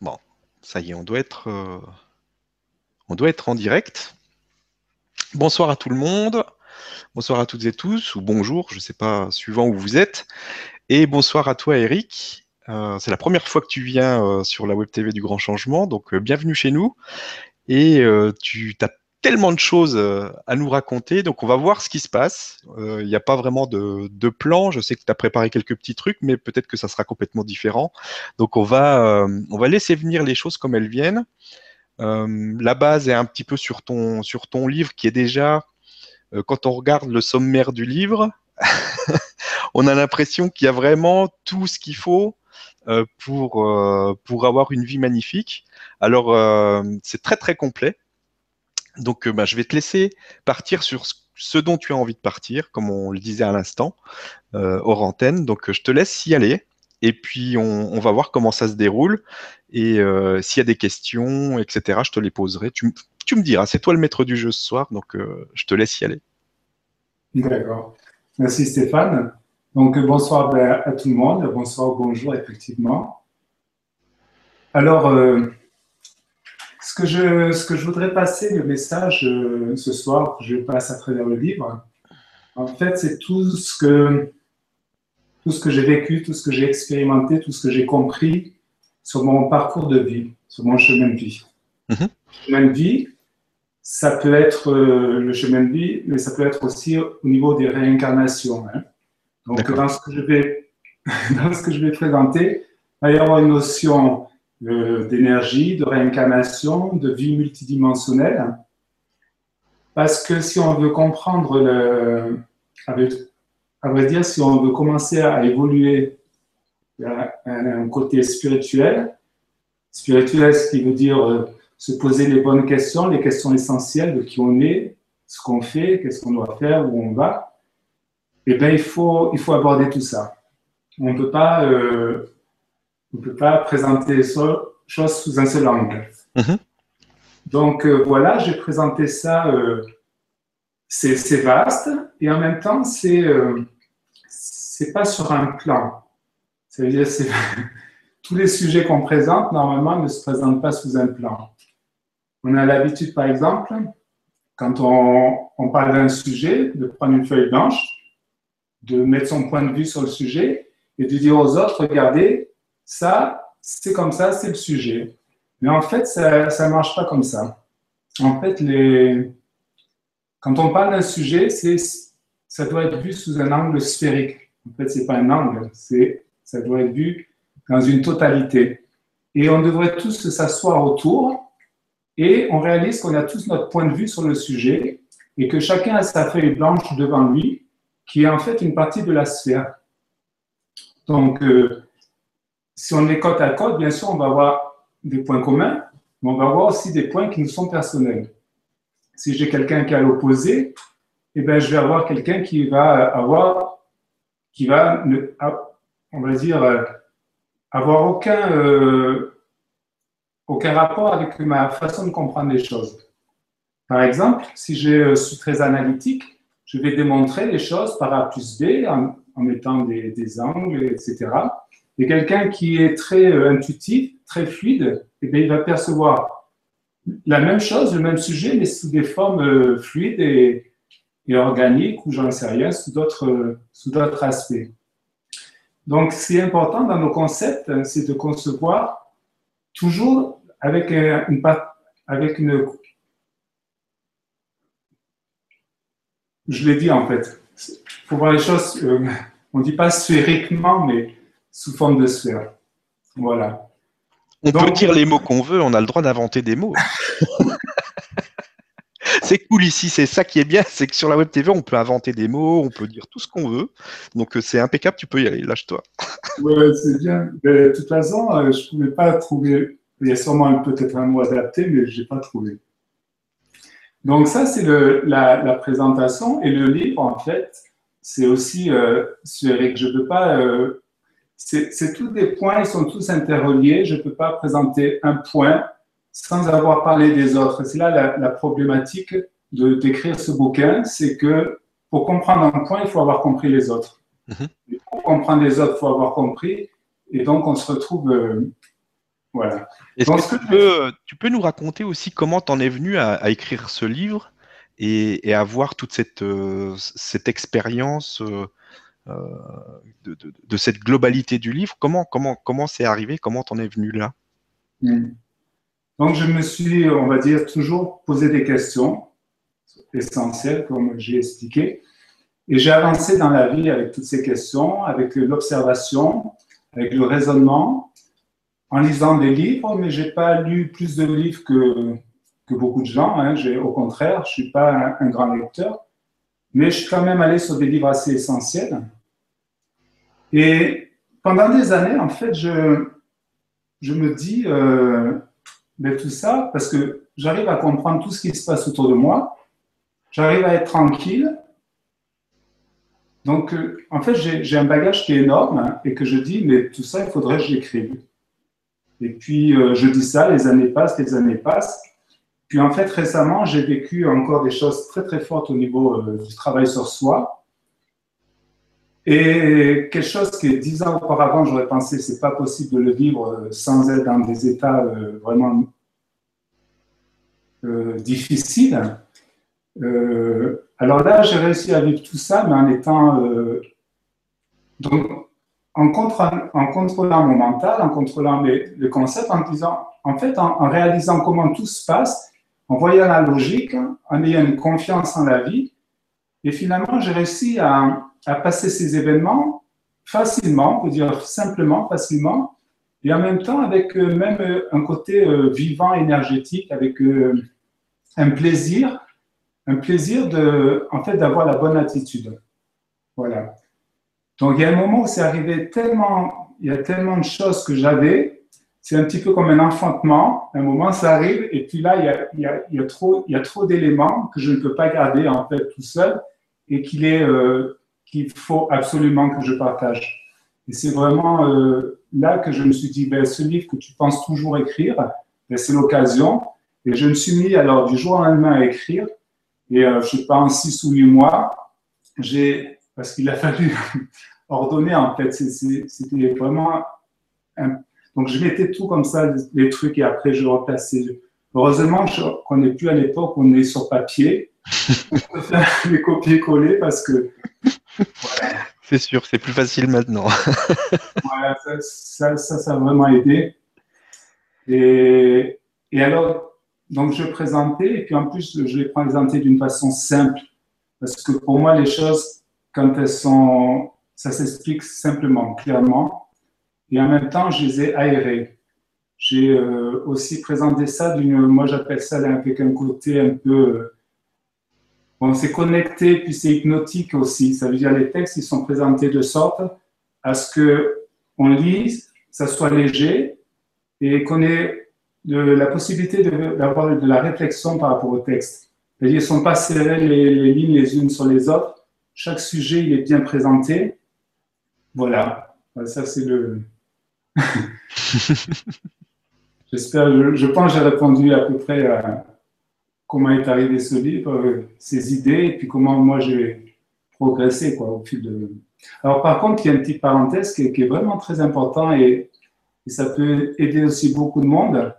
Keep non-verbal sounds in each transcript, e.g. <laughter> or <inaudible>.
Bon, ça y est, on doit être, euh, on doit être en direct. Bonsoir à tout le monde. Bonsoir à toutes et tous, ou bonjour, je ne sais pas, suivant où vous êtes. Et bonsoir à toi, Eric. Euh, c'est la première fois que tu viens euh, sur la Web TV du Grand Changement, donc bienvenue chez nous. Et tu as tellement de choses à nous raconter, donc on va voir ce qui se passe. Il n'y a pas vraiment de, de, plan. Je sais que tu as préparé quelques petits trucs, mais peut-être que ça sera complètement différent. Donc on va, on va laisser venir les choses comme elles viennent. la base est un petit peu sur ton, sur ton livre qui est déjà, quand on regarde le sommaire du livre, <laughs> on a l'impression qu'il y a vraiment tout ce qu'il faut pour, pour avoir une vie magnifique. Alors, c'est très très complet. Donc, euh, bah, je vais te laisser partir sur ce dont tu as envie de partir, comme on le disait à l'instant, euh, hors antenne. Donc, je te laisse y aller. Et puis, on, va voir comment ça se déroule. Et euh, s'il y a des questions, etc., je te les poserai. Tu, me diras, c'est toi le maître du jeu ce soir, donc je te laisse y aller. D'accord. Merci Stéphane. Donc, bonsoir à tout le monde. Bonsoir, bonjour, effectivement. Alors, ce que, je, ce que je voudrais passer, le message euh, ce soir, que je passe à travers le livre, en fait, c'est tout ce que, tout ce que j'ai vécu, tout ce que j'ai expérimenté, tout ce que j'ai compris sur mon parcours de vie, sur mon chemin de vie. Mm chemin de vie, ça peut être euh, le chemin de vie, mais ça peut être aussi au niveau des réincarnations. Hein. Donc, dans ce, que je vais, <laughs> dans ce que je vais présenter, il va y avoir une notion d'énergie, de réincarnation, de vie multidimensionnelle. Parce que si on veut comprendre le, à vrai dire, si on veut commencer à évoluer à un côté spirituel, spirituel, ce qui veut dire euh, se poser les bonnes questions, les questions essentielles de qui on est, ce qu'on fait, qu'est-ce qu'on doit faire, où on va, eh bien, il faut, il faut aborder tout ça. On ne peut pas euh, on ne peut pas présenter les choses sous un seul angle. Mhm. Donc euh, voilà, j'ai présenté ça. Euh, c'est vaste et en même temps, c'est euh, c'est pas sur un plan. Ça veut dire <laughs> tous les sujets qu'on présente normalement ne se présentent pas sous un plan. On a l'habitude, par exemple, quand on, on parle d'un sujet, de prendre une feuille blanche, de mettre son point de vue sur le sujet et de dire aux autres, regardez, ça, c'est comme ça, c'est le sujet. Mais en fait, ça ne marche pas comme ça. En fait, les... quand on parle d'un sujet, ça doit être vu sous un angle sphérique. En fait, ce n'est pas un angle, ça doit être vu dans une totalité. Et on devrait tous s'asseoir autour et on réalise qu'on a tous notre point de vue sur le sujet et que chacun a sa feuille blanche devant lui qui est en fait une partie de la sphère. Donc, euh, si on est côte à côte, bien sûr, on va avoir des points communs, mais on va avoir aussi des points qui nous sont personnels. Si j'ai quelqu'un qui est à l'opposé, eh ben, je vais avoir quelqu'un qui va avoir, qui va, on va dire, euh, avoir aucun, euh, aucun rapport avec ma façon de comprendre les choses. Par exemple, si je suis très analytique, je vais démontrer les choses par A plus B en, mettant des angles, etc. Et quelqu'un qui est très euh, intuitif, très fluide, eh bien, il va percevoir la même chose, le même sujet, mais sous des formes euh, fluides et, organiques, ou j'en sais rien, sous d'autres, euh, sous d'autres aspects. Donc, ce qui est important dans nos concepts, c'est de concevoir toujours avec une, avec une je l'ai dit en fait, il faut voir les choses, on ne dit pas sphériquement, mais sous forme de sphère. Voilà. On peut dire les mots qu'on veut, on a le droit d'inventer des mots. <laughs> c'est cool ici, c'est ça qui est bien, c'est que sur la web TV, on peut inventer des mots, on peut dire tout ce qu'on veut. Donc euh, c'est impeccable, tu peux y aller, lâche-toi. <laughs> oui, c'est bien. de toute façon, euh, je ne pouvais pas trouver, il y a sûrement peut-être un mot adapté, mais je n'ai pas trouvé. Donc ça, c'est la, la, présentation. Et le livre, en fait, c'est aussi euh, Eric. Je ne peux pas euh, c'est tous des points, ils sont tous interreliés. Je ne peux pas présenter un point sans avoir parlé des autres. C'est là la, problématique de d'écrire ce bouquin, c'est que pour comprendre un point, il faut avoir compris les autres. Mhm. pour comprendre les autres, il faut avoir compris. Et donc, on se retrouve, euh, voilà. Est-ce que, tu peux, nous raconter aussi comment tu en es venu à, écrire ce livre et, à avoir toute cette, euh, cette expérience euh, euh, de, cette globalité du livre Comment comment comment c'est arrivé? Comment t'en es venu là? Hmm. Donc je me suis, on va dire, toujours posé des questions essentielles, comme j'ai expliqué. Et j'ai avancé dans la vie avec toutes ces questions, avec l'observation, avec le raisonnement, en lisant des livres, mais je n'ai pas lu plus de livres que, que beaucoup de gens. Hein. Au contraire, je ne suis pas un, grand lecteur, mais je suis quand même allé sur des livres assez essentiels. Et pendant des années, en fait, je, me dis, euh, mais tout ça, parce que j'arrive à comprendre tout ce qui se passe autour de moi, j'arrive à être tranquille. Donc, euh, en fait, j'ai un bagage qui est énorme et que je dis, mais tout ça, il faudrait que j'écrive. Et puis, euh, je dis ça, les années passent, les années passent. Puis, en fait, récemment, j'ai vécu encore des choses très, très fortes au niveau euh, du travail sur soi. Et quelque chose que dix ans auparavant, j'aurais pensé, c'est pas possible de le vivre sans être dans des états vraiment difficiles. Euh, alors là, j'ai réussi à vivre tout ça, mais en étant euh, donc en, contrôlant mon mental, en contrôlant les concepts, en disant, en fait, en, réalisant comment tout se passe, en voyant la logique, en ayant une confiance en la vie, et finalement, j'ai réussi à, passer ces événements facilement, peut dire simplement, facilement, et en même temps avec euh, même un côté vivant, énergétique, avec un plaisir un plaisir de, en fait, d'avoir la bonne attitude. Voilà. Donc, il y a un moment où c'est arrivé tellement, il y a tellement de choses que j'avais, c'est un petit peu comme un enfantement. Un moment, ça arrive, et puis là, il y a, trop, d'éléments que je ne peux pas garder, en fait, tout seul, et qu'il euh, faut absolument que je partage. Et c'est vraiment euh, là que je me suis dit, ben, ce livre que tu penses toujours écrire, ben, c'est l'occasion. Et je me suis mis alors du jour au lendemain à écrire. Et euh, je en six ou huit mois, j'ai, parce qu'il a fallu <laughs> ordonner en fait, c'était vraiment. Donc je mettais tout comme ça, les trucs, et après je replaçais. Heureusement qu'on n'est plus à l'époque où on est sur papier. <laughs> on peut faire les copier-coller parce que. <laughs> C'est sûr, c'est plus facile maintenant. <laughs> voilà, ça, ça, ça, a vraiment aidé. Et, et alors, donc, je présentais, et puis en plus, je l'ai présenté d'une façon simple, parce que pour moi, les choses, quand elles sont, ça s'explique simplement, clairement, et en même temps, je les ai aérées. J'ai euh, aussi présenté ça d'une, moi j'appelle ça avec un côté un peu, euh, bon, c'est connecté, puis c'est hypnotique aussi. Ça veut dire les textes, ils sont présentés de sorte à ce que on lise, ça soit léger, et qu'on ait la possibilité d'avoir de, la réflexion par rapport au texte. Ils ne sont pas serrés les, lignes les unes sur les autres. Chaque sujet, il est bien présenté. Voilà. Ça, c'est le. <laughs> J'espère, je, pense que j'ai répondu à peu près à comment est arrivé ce livre, ses idées, et puis comment moi j'ai progressé au fil de. Alors, par contre, il y a une petite parenthèse qui est, vraiment très important et, et ça peut aider aussi beaucoup de monde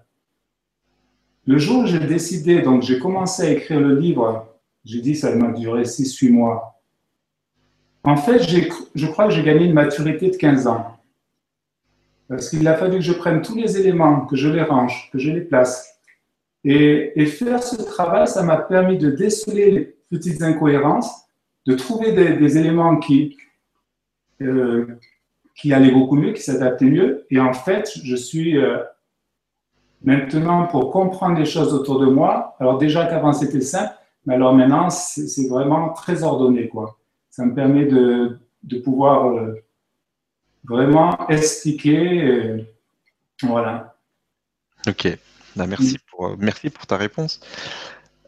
le jour où j'ai décidé, donc j'ai commencé à écrire le livre, j'ai dit ça m'a duré 6-8 mois. En fait, je crois que j'ai gagné une maturité de 15 ans. Parce qu'il a fallu que je prenne tous les éléments, que je les range, que je les place. Et, faire ce travail, ça m'a permis de déceler les petites incohérences, de trouver des, éléments qui, euh, qui allaient beaucoup mieux, qui s'adaptaient mieux. Et en fait, je suis euh, Maintenant, pour comprendre les choses autour de moi, alors déjà qu'avant c'était simple, mais alors maintenant c'est vraiment très ordonné. Quoi. Ça me permet de, de pouvoir euh, vraiment expliquer. Euh, voilà. Ok, bah, merci, pour, euh, merci pour ta réponse.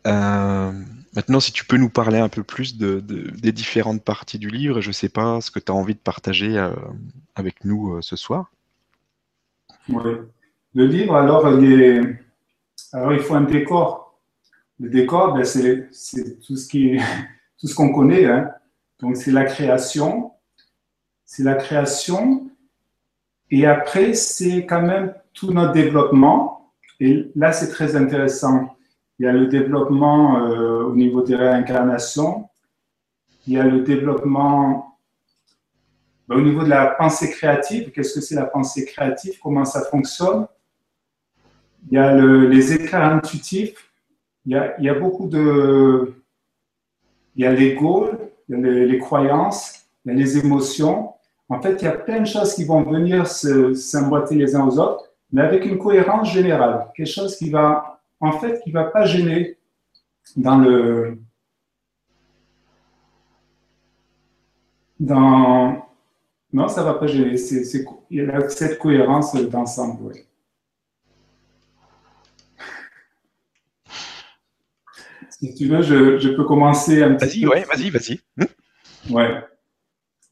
maintenant, si tu peux nous parler un peu plus de, des différentes parties du livre, je ne sais pas ce que tu as envie de partager avec nous ce soir. Oui. Le livre, alors, il, alors, il faut un décor. Le décor, ben, c'est tout ce qui, <laughs> tout ce qu'on connaît. Hein. Donc, c'est la création. C'est la création. Et après, c'est quand même tout notre développement. Et là, c'est très intéressant. Il y a le développement euh, au niveau des réincarnations. Il y a le développement ben, au niveau de la pensée créative. Qu'est-ce que c'est la pensée créative? Comment ça fonctionne? Il y a les éclairs intuitifs. Il y, a, beaucoup de... Il y a l'ego, il y a les croyances, les émotions. En fait, il y a plein de choses qui vont venir s'emboîter les uns aux autres, mais avec une cohérence générale. Quelque chose qui va, en fait, qui ne va pas gêner dans le. Dans. Non, ça ne va pas gêner. il y a cette cohérence d'ensemble. Si tu veux, je, peux commencer un petit Vas-y, ouais, vas-y, vas-y. Ouais.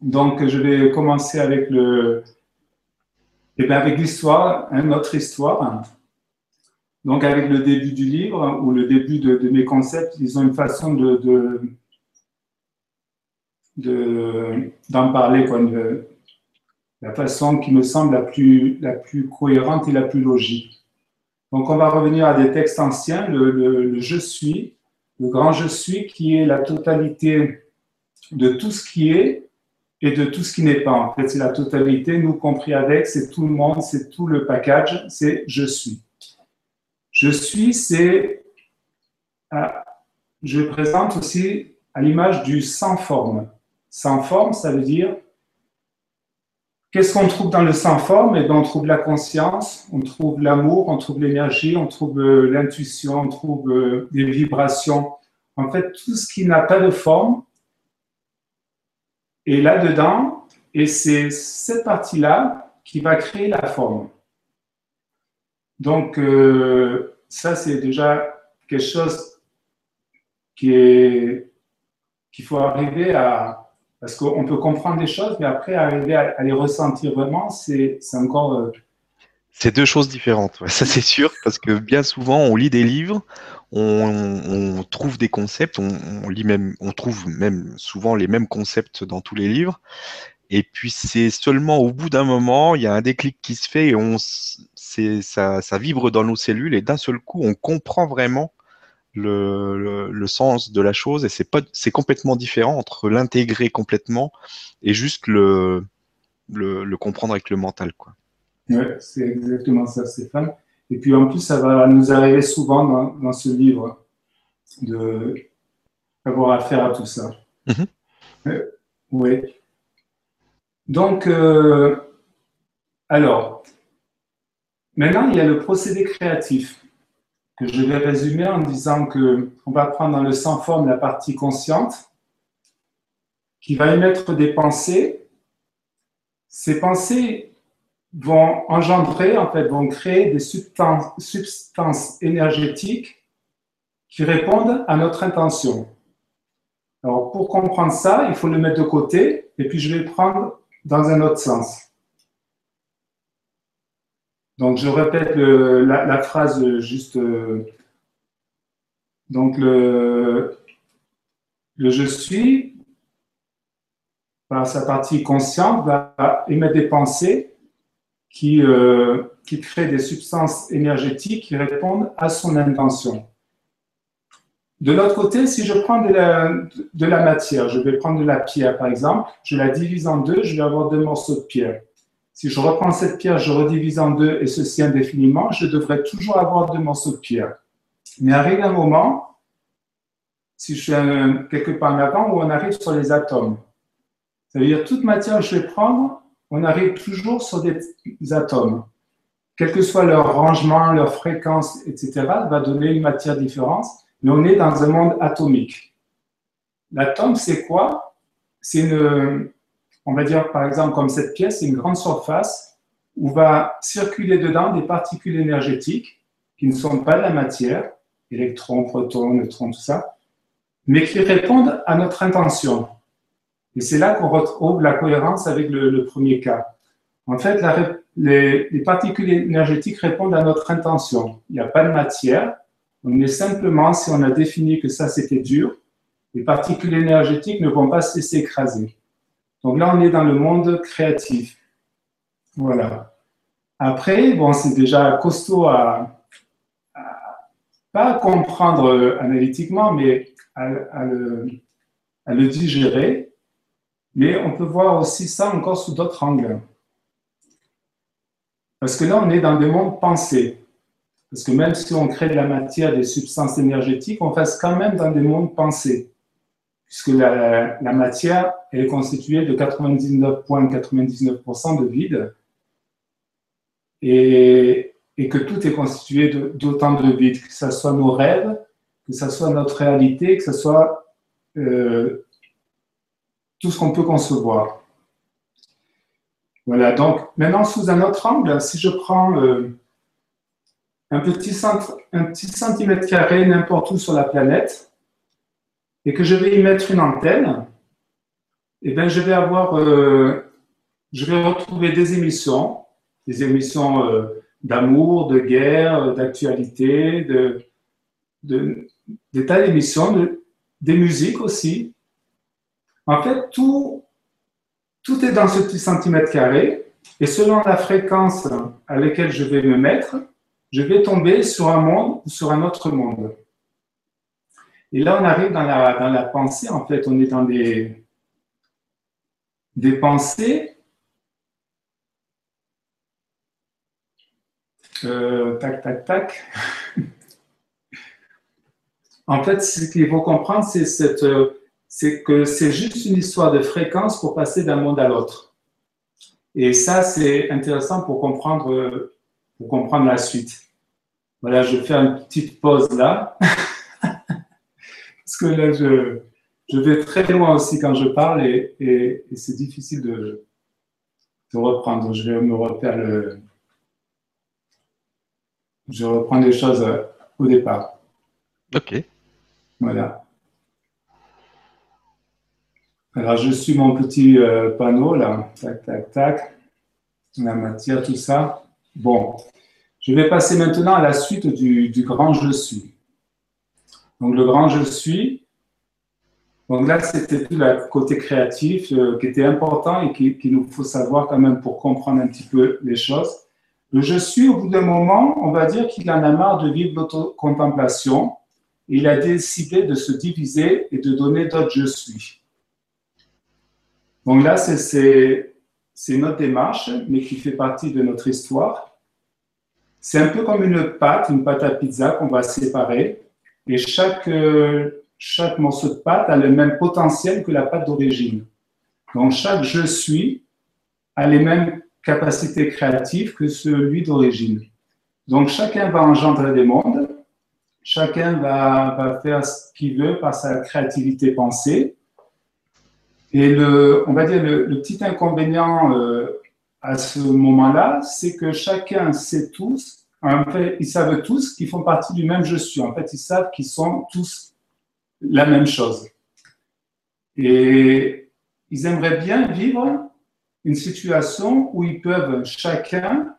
Donc, je vais commencer avec le, eh bien avec l'histoire, hein, autre histoire. Donc, avec le début du livre ou le début de, mes concepts, ils ont une façon de, d'en parler, quoi, la façon qui me semble la plus, la plus cohérente et la plus logique. Donc, on va revenir à des textes anciens, le je suis, le grand je suis, qui est la totalité de tout ce qui est et de tout ce qui n'est pas. En fait, c'est la totalité, nous compris avec, c'est tout le monde, c'est tout le package, c'est je suis. Je suis, c'est. Euh, je présente aussi à l'image du sans forme. Sans forme, ça veut dire. Qu'est-ce qu'on trouve dans le sans forme? Et eh bien, on trouve la conscience, on trouve l'amour, on trouve l'énergie, on trouve euh, l'intuition, on trouve euh, des vibrations. En fait, tout ce qui n'a pas de forme, et là-dedans, et c'est cette partie-là qui va créer la forme. Donc, euh, ça, c'est déjà quelque chose qui qu'il faut arriver à... Parce qu'on peut comprendre des choses, mais après, arriver à, les ressentir vraiment, c'est encore... Euh, c'est deux choses différentes, ça c'est sûr, parce que bien souvent on lit des livres, on, trouve des concepts, on, lit même, on trouve même souvent les mêmes concepts dans tous les livres. Et puis c'est seulement au bout d'un moment, il y a un déclic qui se fait et on, ça, ça vibre dans nos cellules et d'un seul coup, on comprend vraiment le, sens de la chose et c'est pas, c'est complètement différent entre l'intégrer complètement et juste le, le, le comprendre avec le mental, quoi. Oui, c'est exactement ça, Stéphane. Et puis en plus, ça va nous arriver souvent dans, ce livre de avoir affaire à tout ça. Mhm. Euh, oui. Donc, euh, alors, maintenant, il y a le procédé créatif que je vais résumer en disant que on va prendre dans le sans forme la partie consciente qui va émettre des pensées. Ces pensées vont engendrer, en fait, vont créer des substances, énergétiques qui répondent à notre intention. Alors, pour comprendre ça, il faut le mettre de côté et puis je vais prendre dans un autre sens. Donc, je répète la, phrase juste. Euh, donc, le, le je suis, par sa partie consciente, va émettre des pensées qui, euh, qui crée des substances énergétiques qui répondent à son intention. De l'autre côté, si je prends de la, matière, je vais prendre de la pierre par exemple, je la divise en deux, je vais avoir deux morceaux de pierre. Si je reprends cette pierre, je redivise en deux et ceci indéfiniment, je devrais toujours avoir deux morceaux de pierre. Mais arrive un moment, si je suis quelque part avant, où on arrive sur les atomes. Ça veut dire toute matière que je vais prendre, on arrive toujours sur des atomes. Quel que soit leur rangement, leur fréquence, etc., va donner une matière différente, mais on est dans un monde atomique. L'atome, c'est quoi? C'est une, on va dire par exemple comme cette pièce, c'est une grande surface où va circuler dedans des particules énergétiques qui ne sont pas de la matière, électrons, protons, neutrons, tout ça, mais qui répondent à notre intention. Et c'est là qu'on retrouve la cohérence avec le, premier cas. En fait, les, particules énergétiques répondent à notre intention. Il n'y a pas de matière. On est simplement, si on a défini que ça c'était dur, les particules énergétiques ne vont pas se laisser écraser. Donc là, on est dans le monde créatif. Voilà. Après, bon, c'est déjà costaud à, pas à comprendre analytiquement, mais à, à, le, digérer. Mais on peut voir aussi ça encore sous d'autres angles. Parce que là, on est dans des mondes pensés. Parce que même si on crée de la matière, des substances énergétiques, on reste quand même dans des mondes pensés. Puisque la, matière est constituée de 99,99% de vide et, que tout est constitué d'autant de, vide, que ce soit nos rêves, que ce soit notre réalité, que ce soit euh, tout ce qu'on peut concevoir. Voilà, donc maintenant sous un autre angle, si je prends un, petit centimètre carré n'importe où sur la planète et que je vais y mettre une antenne, eh bien, je vais avoir, euh, je vais retrouver des émissions des émissions euh, d'amour, de guerre, d'actualité, de, des tas d'émissions, des musiques aussi. En fait, tout, est dans ce petit centimètre carré et selon la fréquence à laquelle je vais me mettre, je vais tomber sur un monde ou sur un autre monde. Et là, on arrive dans la, dans la pensée, en fait, on est dans des, des pensées Euh, tac, tac, tac. <laughs> en fait, ce qu'il faut comprendre, c'est que c'est juste une histoire de fréquence pour passer d'un monde à l'autre. Et ça, c'est intéressant pour comprendre, pour comprendre la suite. Voilà, je fais une petite pause là. <laughs> Parce que là, je, je, vais très loin aussi quand je parle et, et, et c'est difficile de, de reprendre. Je vais me refaire le, je reprends les choses au départ. Ok. Voilà. Alors, je suis mon petit euh, panneau là. Tac, tac, tac. La matière, tout ça. Bon. Je vais passer maintenant à la suite du, grand je suis. Donc, le grand je suis. Donc là, c'était tout le côté créatif euh, qui était important et qu'il qui nous faut savoir quand même pour comprendre un petit peu les choses. Le je suis, au bout d'un moment, on va dire qu'il en a marre de vivre l'autocontemplation. Il a décidé de se diviser et de donner d'autres je suis. Donc là, c'est notre démarche, mais qui fait partie de notre histoire. C'est un peu comme une pâte, une pâte à pizza qu'on va séparer. Et chaque, morceau de pâte a le même potentiel que la pâte d'origine. Donc chaque je suis a les mêmes capacité créative que celui d'origine. Donc chacun va engendrer des mondes, chacun va, faire ce qu'il veut par sa créativité pensée. Et le, on va dire le, petit inconvénient euh, à ce moment-là, c'est que chacun sait tous, en fait, ils savent tous qu'ils font partie du même je suis. En fait, ils savent qu'ils sont tous la même chose. Et ils aimeraient bien vivre une situation où ils peuvent chacun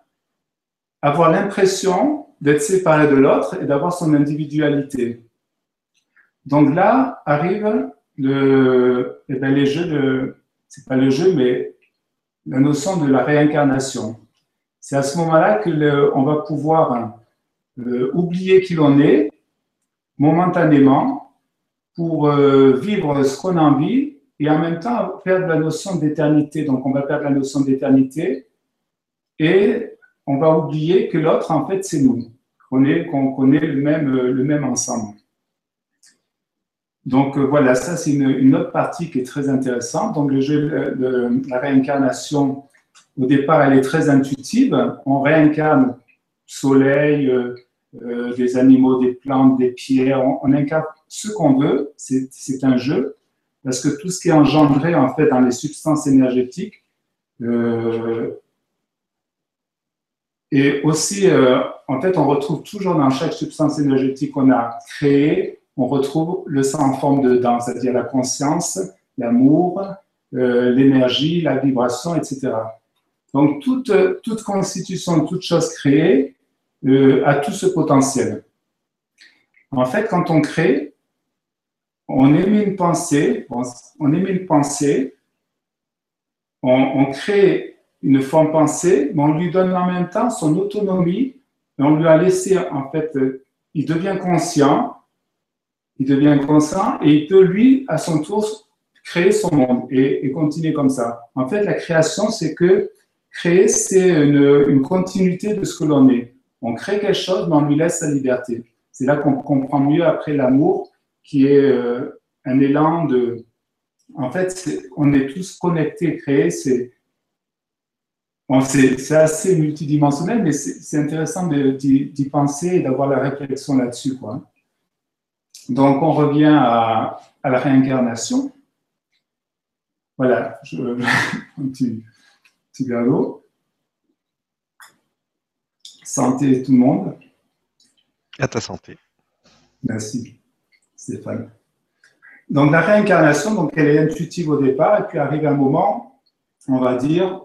avoir l'impression d'être séparé de l'autre et d'avoir son individualité. Donc là arrive le, eh les jeux c'est pas le jeu, mais la notion de la réincarnation. C'est à ce moment-là que on va pouvoir euh, oublier qui l'on est momentanément pour euh, vivre ce qu'on a envie et en même temps perdre la notion d'éternité. Donc, on va perdre la notion d'éternité et on va oublier que l'autre, en fait, c'est nous, qu'on qu'on connaît le même, le même ensemble. Donc voilà, ça c'est une, autre partie qui est très intéressante. Donc le jeu de la réincarnation, au départ, elle est très intuitive. On réincarne soleil, euh, euh, des animaux, des plantes, des pierres. On, on incarne ce qu'on veut. C'est un jeu parce que tout ce qui est engendré en fait dans les substances énergétiques euh, et aussi euh, en fait on retrouve toujours dans chaque substance énergétique qu'on a créée on retrouve le sang en forme dedans c'est-à-dire la conscience l'amour euh, l'énergie la vibration etc donc toute toute constitution toute chose créée a tout ce potentiel. En fait quand on crée on émet une pensée, on émet une pensée, on, crée une forme pensée, mais on lui donne en même temps son autonomie, et on lui a laissé, en fait, euh, il devient conscient, il devient conscient, et il peut, lui, à son tour, créer son monde et, continuer comme ça. En fait, la création, c'est que créer, c'est une, continuité de ce que l'on est. On crée quelque chose, mais on lui laisse sa liberté. C'est là qu'on comprend mieux après l'amour, qui est euh, un élan de... En fait, on est tous connectés, créés, c'est c'est assez multidimensionnel, mais c'est intéressant d'y penser et d'avoir la réflexion là-dessus. Donc, on revient à, la réincarnation. Voilà, je, <laughs> un petit, petit Santé tout le monde. À ta santé. Merci, Stéphane. Donc, la réincarnation, donc, elle est intuitive au départ, et puis arrive un moment, on va dire,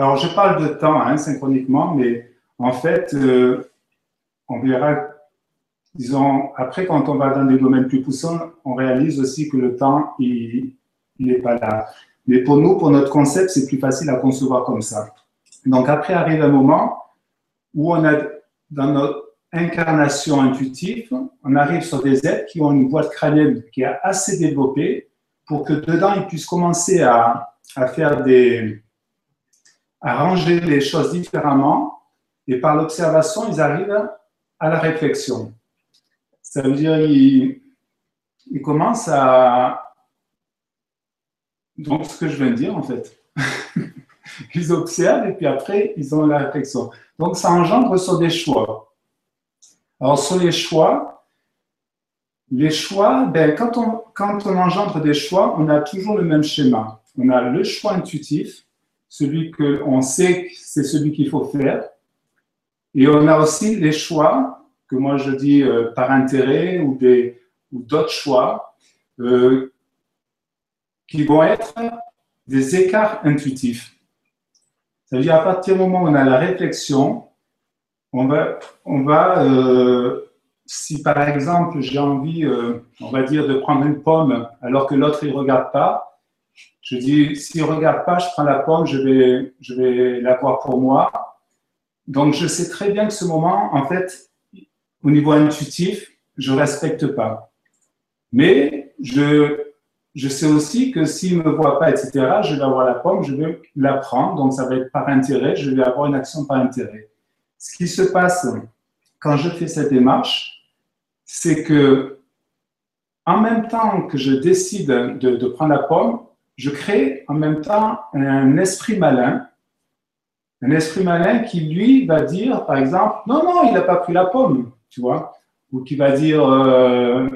alors, je parle de temps hein, synchroniquement, mais en fait, euh, on verra, disons, après, quand on va dans des domaines plus poussants, on réalise aussi que le temps, il n'est pas là. Mais pour nous, pour notre concept, c'est plus facile à concevoir comme ça. Donc, après arrive un moment où on a, dans notre incarnation intuitive, on arrive sur des êtres qui ont une boîte crânienne qui est assez développée pour que dedans, ils puissent commencer à, à faire des, à ranger les choses différemment et par l'observation, ils arrivent à la réflexion. Ça veut dire qu'ils ils commencent à... Donc, ce que je viens de dire, en fait. <laughs> ils observent et puis après, ils ont la réflexion. Donc, ça engendre sur des choix. Alors, sur les choix, les choix, ben, quand, on, quand on engendre des choix, on a toujours le même schéma. On a le choix intuitif, celui qu'on sait que c'est celui qu'il faut faire. Et on a aussi les choix, que moi je dis euh, par intérêt ou des ou d'autres choix, euh, qui vont être des écarts intuitifs. C'est-à-dire à partir du moment où on a la réflexion, on va, on va euh, si par exemple j'ai envie, on va dire, de prendre une pomme alors que l'autre ne regarde pas, je dis, s'il ne regarde pas, je prends la pomme, je vais, je vais pour moi. Donc, je sais très bien que ce moment, en fait, au niveau intuitif, je ne respecte pas. Mais je, je sais aussi que s'il ne me voit pas, etc., je vais avoir la pomme, je vais la prendre. Donc, ça va être par intérêt, je vais avoir une action par intérêt. Ce qui se passe quand je fais cette démarche, c'est que en même temps que je décide de, de prendre la pomme, je crée en même temps un esprit malin, un esprit malin qui, lui, va dire, par exemple, non, non, il n'a pas pris la pomme, tu vois, ou qui va dire, euh,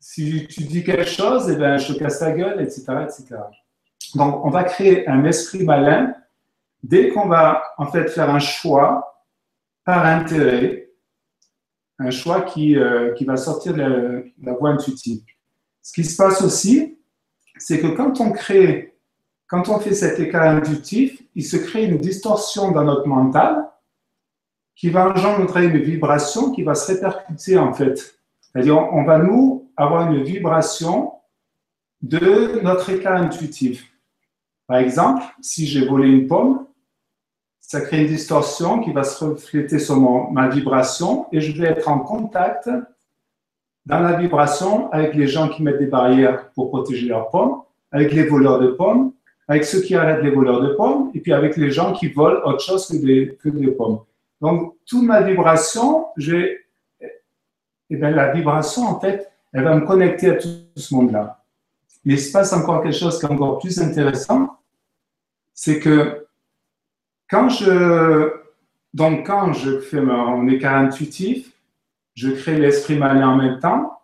si tu dis quelque chose, eh ben, je te casse la gueule, etc., etc. Donc, on va créer un esprit malin dès qu'on va, en fait, faire un choix par intérêt, un choix qui, euh, qui va sortir de la, voie intuitive. Ce qui se passe aussi, c'est que quand on crée, quand on fait cet écart inductif, il se crée une distorsion dans notre mental qui va engendrer une vibration qui va se répercuter en fait. C'est-à-dire, on va nous avoir une vibration de notre écart intuitif. Par exemple, si j'ai volé une pomme, ça crée une distorsion qui va se refléter sur ma vibration et je vais être en contact dans la vibration avec les gens qui mettent des barrières pour protéger leurs pommes, avec les voleurs de pommes, avec ceux qui arrêtent les voleurs de pommes, et puis avec les gens qui volent autre chose que des, que des pommes. Donc, toute ma vibration, j'ai, eh bien, la vibration, en fait, elle va me connecter à tout ce monde-là. Il se passe encore quelque chose qui est encore plus intéressant, c'est que quand je, donc quand je fais mon écart intuitif, je crée l'esprit malin en même temps,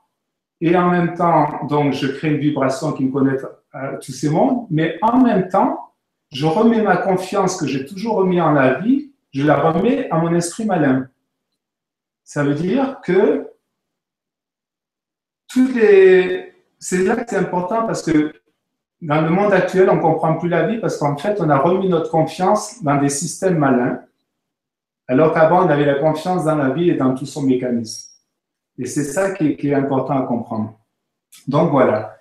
et en même temps, donc, je crée une vibration qui me connecte à tous ces mondes, mais en même temps, je remets ma confiance que j'ai toujours remis en la vie, je la remets à mon esprit malin. Ça veut dire que toutes les... c'est là que c'est important parce que dans le monde actuel, on ne comprend plus la vie parce qu'en fait, on a remis notre confiance dans des systèmes malins alors qu'avant, on avait la confiance dans la vie et dans tout son mécanisme. Et c'est ça qui est, important à comprendre. Donc voilà.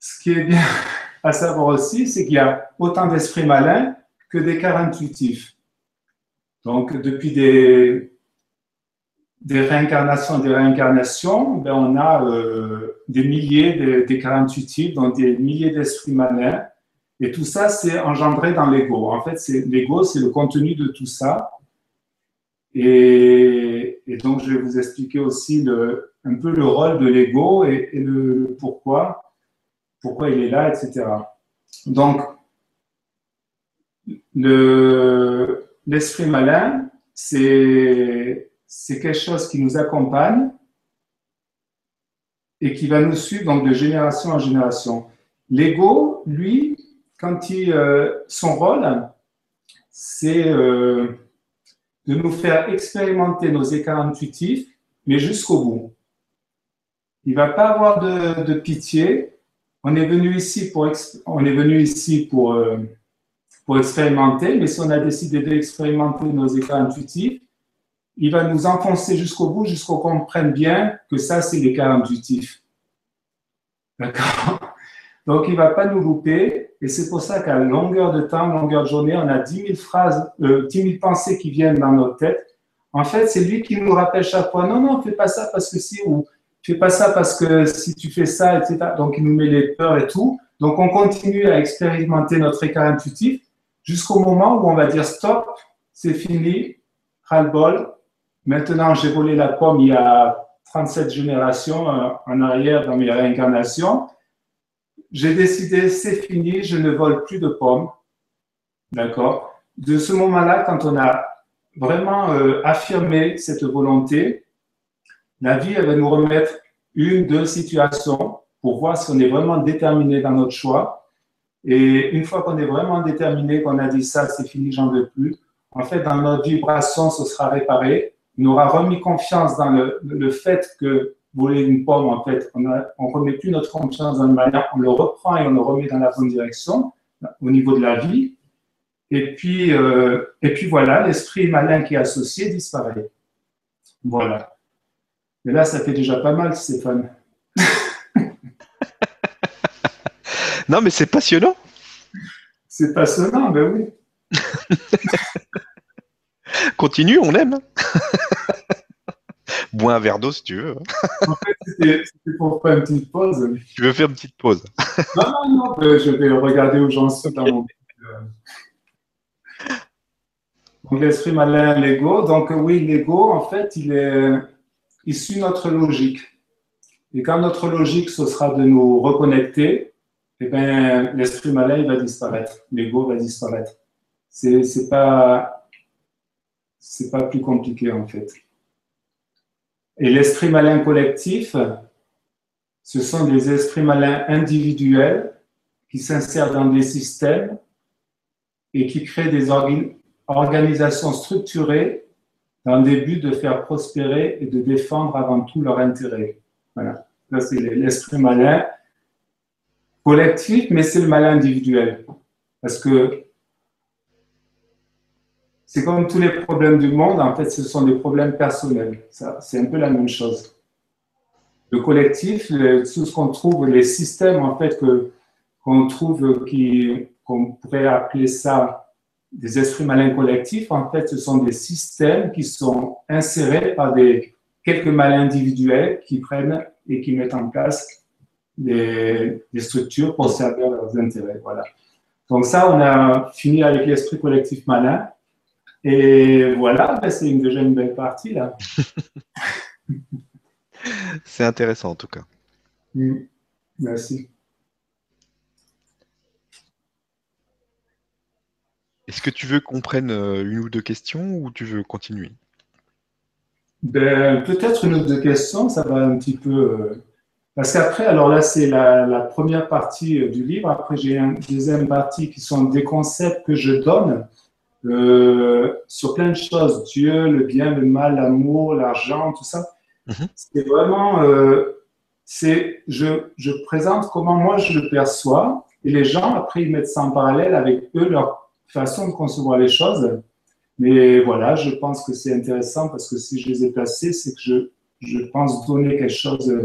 Ce qui est bien <laughs> à savoir aussi, c'est qu'il y a autant d'esprits malins que cas intuitifs. Donc, depuis des, des réincarnations des réincarnations, ben, on a euh, des milliers d'écarts intuitifs, donc des milliers d'esprits malins. Et tout ça, c'est engendré dans l'ego. En fait, l'ego, c'est le contenu de tout ça. Et, donc, je vais vous expliquer aussi le, un peu le rôle de l'ego et, le, pourquoi, pourquoi il est là, etc. Donc, l'esprit malin, c'est quelque chose qui nous accompagne et qui va nous suivre donc de génération en génération. L'ego, lui, quand il, euh, son rôle, c'est euh, de nous faire expérimenter nos écarts intuitifs, mais jusqu'au bout. Il va pas avoir de, pitié. On est venu ici pour, on est venu ici pour, euh, pour expérimenter, mais si on a décidé d'expérimenter nos écarts intuitifs, il va nous enfoncer jusqu'au bout, jusqu'au qu'on comprenne bien que ça, c'est l'écart intuitif. D'accord? Donc, il ne va pas nous louper. Et c'est pour ça qu'à longueur de temps, longueur de journée, on a 10 000 phrases, euh, 10 000 pensées qui viennent dans notre tête. En fait, c'est lui qui nous rappelle chaque fois, non, non, fais pas ça parce que si, ou fais pas ça parce que si tu fais ça, etc. Donc, il nous met les peurs et tout. Donc, on continue à expérimenter notre écart intuitif jusqu'au moment où on va dire stop, c'est fini, ras-le-bol, Maintenant, j'ai volé la pomme il y a 37 générations euh, en arrière dans mes réincarnations. J'ai décidé, c'est fini, je ne vole plus de pommes. D'accord? De ce moment-là, quand on a vraiment euh, affirmé cette volonté, la vie, elle va nous remettre une, deux situations pour voir si on est vraiment déterminé dans notre choix. Et une fois qu'on est vraiment déterminé, qu'on a dit ça, c'est fini, j'en veux plus, en fait, dans notre vibration, ce sera réparé nous aura remis confiance dans le, fait que voler une pomme, en fait, on ne remet plus notre confiance dans une manière, on le reprend et on le remet dans la bonne direction au niveau de la vie. Et puis, euh, et puis voilà, l'esprit malin qui est associé disparaît. Voilà. Mais là, ça fait déjà pas mal, Stéphane. Non, mais c'est passionnant. C'est passionnant, ben oui. <laughs> Continue, on aime. <laughs> Bois un verre d'eau si tu veux. en fait, c'était pour faire une petite pause. Tu veux faire une petite pause? <laughs> Non, non, non, je vais regarder où j'en suis dans mon. Donc, l'esprit malin, l'ego. Donc, oui, l'ego, en fait, il, est, il suit notre logique. Et quand notre logique, ce sera de nous reconnecter, eh bien, l'esprit malin, va disparaître. L'ego va disparaître. C'est pas c'est pas plus compliqué en fait. Et l'esprit malin collectif, ce sont des esprits malins individuels qui s'insèrent dans des systèmes et qui créent des organisations structurées dans le but de faire prospérer et de défendre avant tout leur intérêt. Voilà. Là, c'est l'esprit malin collectif, mais c'est le malin individuel. Parce que c'est comme tous les problèmes du monde, en fait, ce sont des problèmes personnels. C'est un peu la même chose. Le collectif, tout ce qu'on trouve, les systèmes, en fait, qu'on trouve, qu'on pourrait appeler ça des esprits malins collectifs, en fait, ce sont des systèmes qui sont insérés par des, quelques malins individuels qui prennent et qui mettent en place des, des structures pour servir leurs intérêts. Voilà. Donc ça, on a fini avec l'esprit collectif malin. Et voilà, ben, c'est déjà une belle partie là. <laughs> c'est intéressant en tout cas. Mm. Merci. Est-ce que tu veux qu'on prenne euh, une ou deux questions ou tu veux continuer? Ben, Peut-être une ou deux questions, ça va un petit peu. Parce qu'après, alors là, c'est la, la, première partie euh, du livre. Après, j'ai une deuxième partie qui sont des concepts que je donne euh, sur plein de choses, Dieu, le bien, le mal, l'amour, l'argent, tout ça. Mhm. C'est vraiment, euh, c'est, je, je présente comment moi je le perçois, et les gens après ils mettent ça en parallèle avec eux leur façon de concevoir les choses. Mais voilà, je pense que c'est intéressant parce que si je les ai placés, c'est que je, je pense donner quelque chose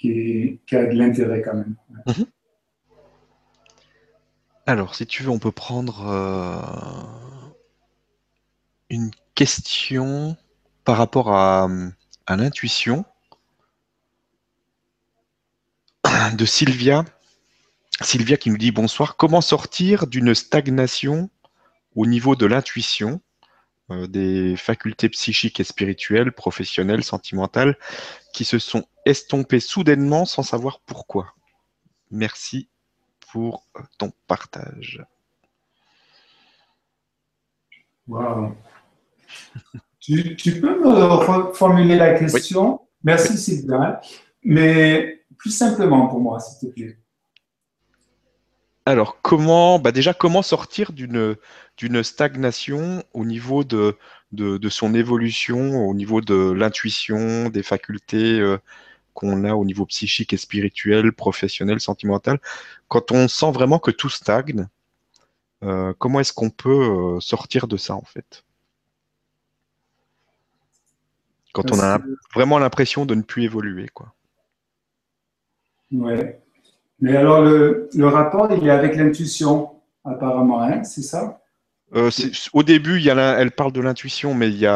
qui, a de l'intérêt quand même. Mhm. Alors, si tu veux, on peut prendre euh, une question par rapport à l'intuition <clears throat> de Sylvia. Sylvia qui nous dit bonsoir. Comment sortir d'une stagnation au niveau de l'intuition, euh, des facultés psychiques et spirituelles, professionnelles, sentimentales, qui se sont estompées soudainement sans savoir pourquoi Merci pour ton partage. Wow. Tu, peux me reformuler la question? Merci Sylvain. Mais plus simplement pour moi, s'il te plaît. Alors, comment, bah déjà, comment sortir d'une d'une stagnation au niveau de, de, son évolution, au niveau de l'intuition, des facultés euh, qu'on a au niveau psychique et spirituel, professionnel, sentimental, quand on sent vraiment que tout stagne, euh, comment est-ce qu'on peut euh, sortir de ça en fait? Quand on a vraiment l'impression de ne plus évoluer, quoi. Ouais. Mais alors le, rapport, il est avec l'intuition, apparemment, hein, c'est ça? Euh, au début, il y a elle parle de l'intuition, mais il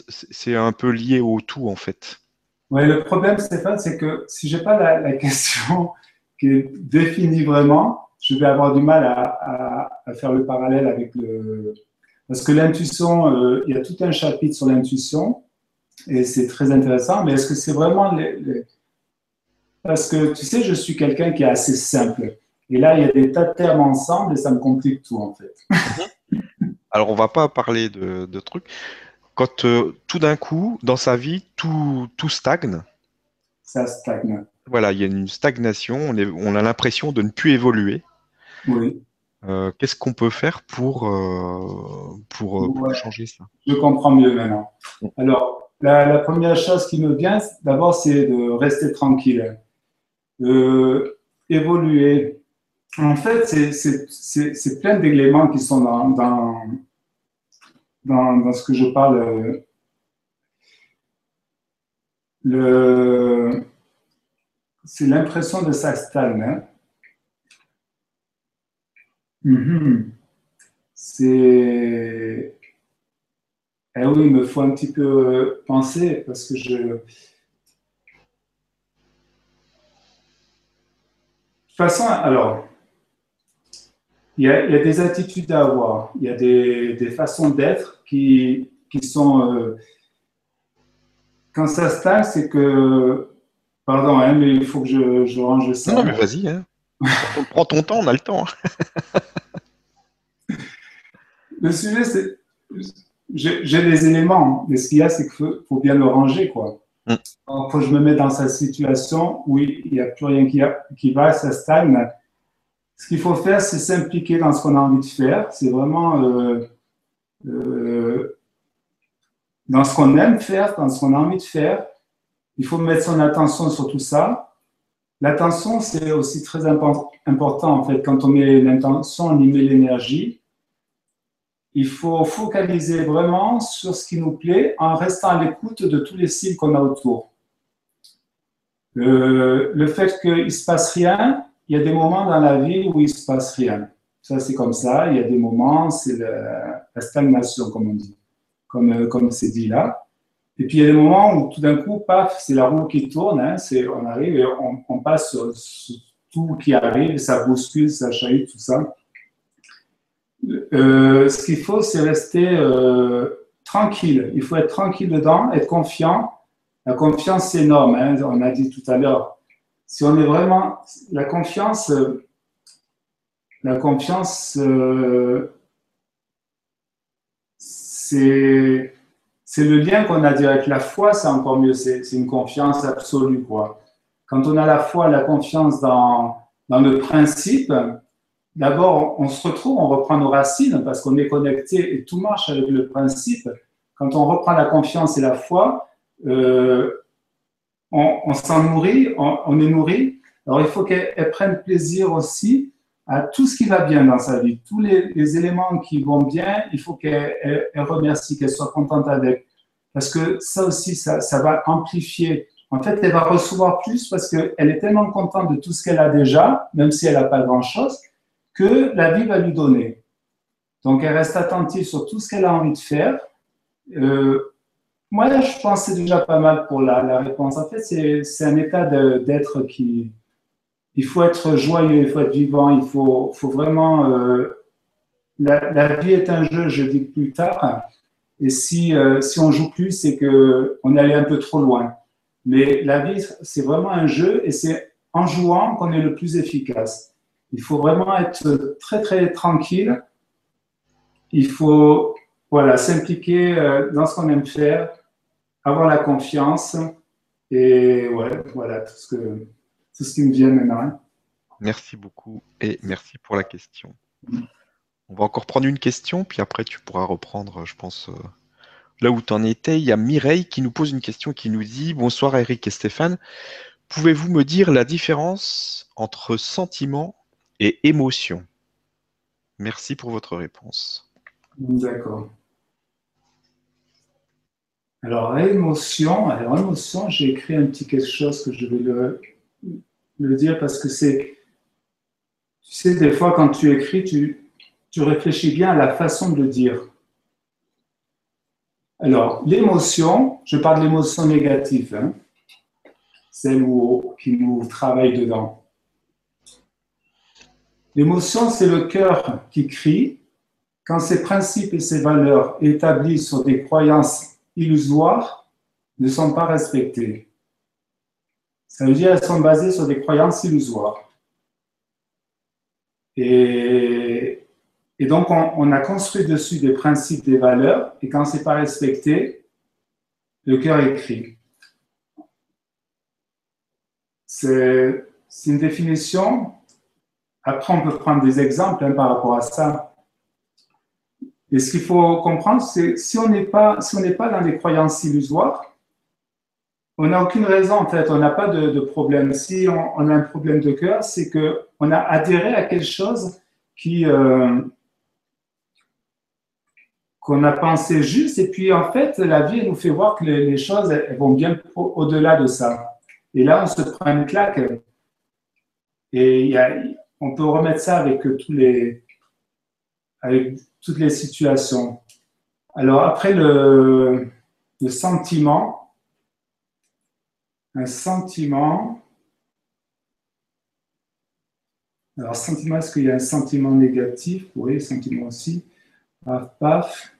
c'est un peu lié au tout en fait. Ouais, le problème, Stéphane, c'est que si j'ai pas la, question <laughs> qui est définie vraiment, je vais avoir du mal à, faire le parallèle avec le. Parce que l'intuition, euh, il y a tout un chapitre sur l'intuition et c'est très intéressant, mais est-ce que c'est vraiment les, Parce que tu sais, je suis quelqu'un qui est assez simple. Et là, il y a des tas de termes ensemble et ça me complique tout en fait. <laughs> Alors, on va pas parler de, de trucs quand euh, tout d'un coup, dans sa vie, tout, tout stagne. Ça stagne. Voilà, il y a une stagnation, on, on a l'impression de ne plus évoluer. Oui. Euh, qu'est-ce qu'on peut faire pour, euh, pour, changer ça? Je comprends mieux maintenant. Alors, la, première chose qui me vient, d'abord, c'est de rester tranquille, de évoluer. En fait, c'est plein d'éléments qui sont dans, ce que je parle, euh, c'est l'impression de sa Hein? Mhm. C'est. Eh oui, il me faut un petit peu penser parce que je. De toute façon, alors, il y, a, des attitudes à avoir, il y a des, façons d'être qui, qui sont... Euh, quand ça stagne, c'est que... Pardon, hein, mais il faut que je, je range ça. Non, mais vas-y. Hein. Prends ton temps, on a le temps. <laughs> le sujet, c'est... J'ai des éléments, mais ce qu'il y a, c'est qu'il faut, bien le ranger, quoi. Mm. Il faut je me mette dans sa situation où il n'y a plus rien qui, qui va, ça stagne ce qu'il faut faire, c'est s'impliquer dans ce qu'on a envie de faire. C'est vraiment euh, euh, dans ce qu'on aime faire, dans ce qu'on a envie de faire. Il faut mettre son attention sur tout ça. L'attention, c'est aussi très important en fait. Quand on met l'intention, on y met l'énergie. Il faut focaliser vraiment sur ce qui nous plaît en restant à l'écoute de tous les signes qu'on a autour. Le fait qu'il ne se passe rien, il y a des moments dans la vie où il ne se passe rien. Ça, c'est comme ça. Il y a des moments, c'est la, stagnation, comme on dit, comme comme c'est dit là. Et puis, il y a des moments où tout d'un coup, paf, c'est la roue qui tourne. Hein, on arrive et on, passe sur, tout qui arrive, ça bouscule, ça chahute, tout ça. Euh, ce qu'il faut, c'est rester euh, tranquille. Il faut être tranquille dedans, être confiant. La confiance, c'est énorme. Hein, on a dit tout à l'heure, si on est vraiment la confiance, la confiance, euh, c'est c'est le lien qu'on a avec la foi, c'est encore mieux. C'est une confiance absolue, quoi. Quand on a la foi, la confiance dans, dans le principe, d'abord, on se retrouve, on reprend nos racines parce qu'on est connecté et tout marche avec le principe. Quand on reprend la confiance et la foi, euh, on, s'en nourrit, on, est nourri. Alors il faut qu'elle prenne plaisir aussi à tout ce qui va bien dans sa vie. Tous les, éléments qui vont bien, il faut qu'elle remercie, qu'elle soit contente avec. Parce que ça aussi, ça, va amplifier. En fait, elle va recevoir plus parce qu'elle est tellement contente de tout ce qu'elle a déjà, même si elle n'a pas grand-chose, que la vie va lui donner. Donc, elle reste attentive sur tout ce qu'elle a envie de faire. Euh, moi, je pense c'est déjà pas mal pour la, réponse. En fait, c'est un état d'être qui. Il faut être joyeux, il faut être vivant, il faut, faut vraiment. Euh, la, vie est un jeu, je dis plus tard. Et si, euh, si on joue plus, c'est qu'on est allé un peu trop loin. Mais la vie, c'est vraiment un jeu et c'est en jouant qu'on est le plus efficace. Il faut vraiment être très, très tranquille. Il faut voilà, s'impliquer euh, dans ce qu'on aime faire, avoir la confiance. Et voilà tout ce, que, tout ce qui me vient maintenant. Merci beaucoup et merci pour la question. On va encore prendre une question, puis après tu pourras reprendre, je pense, euh, là où tu en étais. Il y a Mireille qui nous pose une question qui nous dit Bonsoir Eric et Stéphane. Pouvez-vous me dire la différence entre sentiment et émotion Merci pour votre réponse. D'accord. Alors, émotion, alors émotion, j'ai écrit un petit quelque chose que je vais le, dire parce que c'est, tu sais, des fois quand tu écris, tu, tu réfléchis bien à la façon de le dire. Alors, l'émotion, je parle de l'émotion négative, hein, celle qui nous travaille dedans. L'émotion, c'est le cœur qui crie quand ses principes et ses valeurs établis sur des croyances illusoires ne sont pas respectés. Ça veut dire qu'elles sont basées sur des croyances illusoires. Et, donc, on, a construit dessus des principes, des valeurs, et quand ce n'est pas respecté, le cœur écrit. C'est une définition. Après, on peut prendre des exemples hein, par rapport à ça. Et ce qu'il faut comprendre, c'est si on n'est pas, si on n'est pas dans des croyances illusoires, on n'a aucune raison, en fait, on n'a pas de, problème. Si on, a un problème de cœur, c'est qu'on a adhéré à quelque chose euh, qu'on a pensé juste, et puis en fait, la vie nous fait voir que les, choses vont bien au-delà de ça. Et là, on se prend une claque. Et y a, on peut remettre ça avec tous les, avec toutes les situations. Alors après le, sentiment, un sentiment. Alors sentiment, est-ce qu'il y a un sentiment négatif? Oui, sentiment aussi. Paf, paf.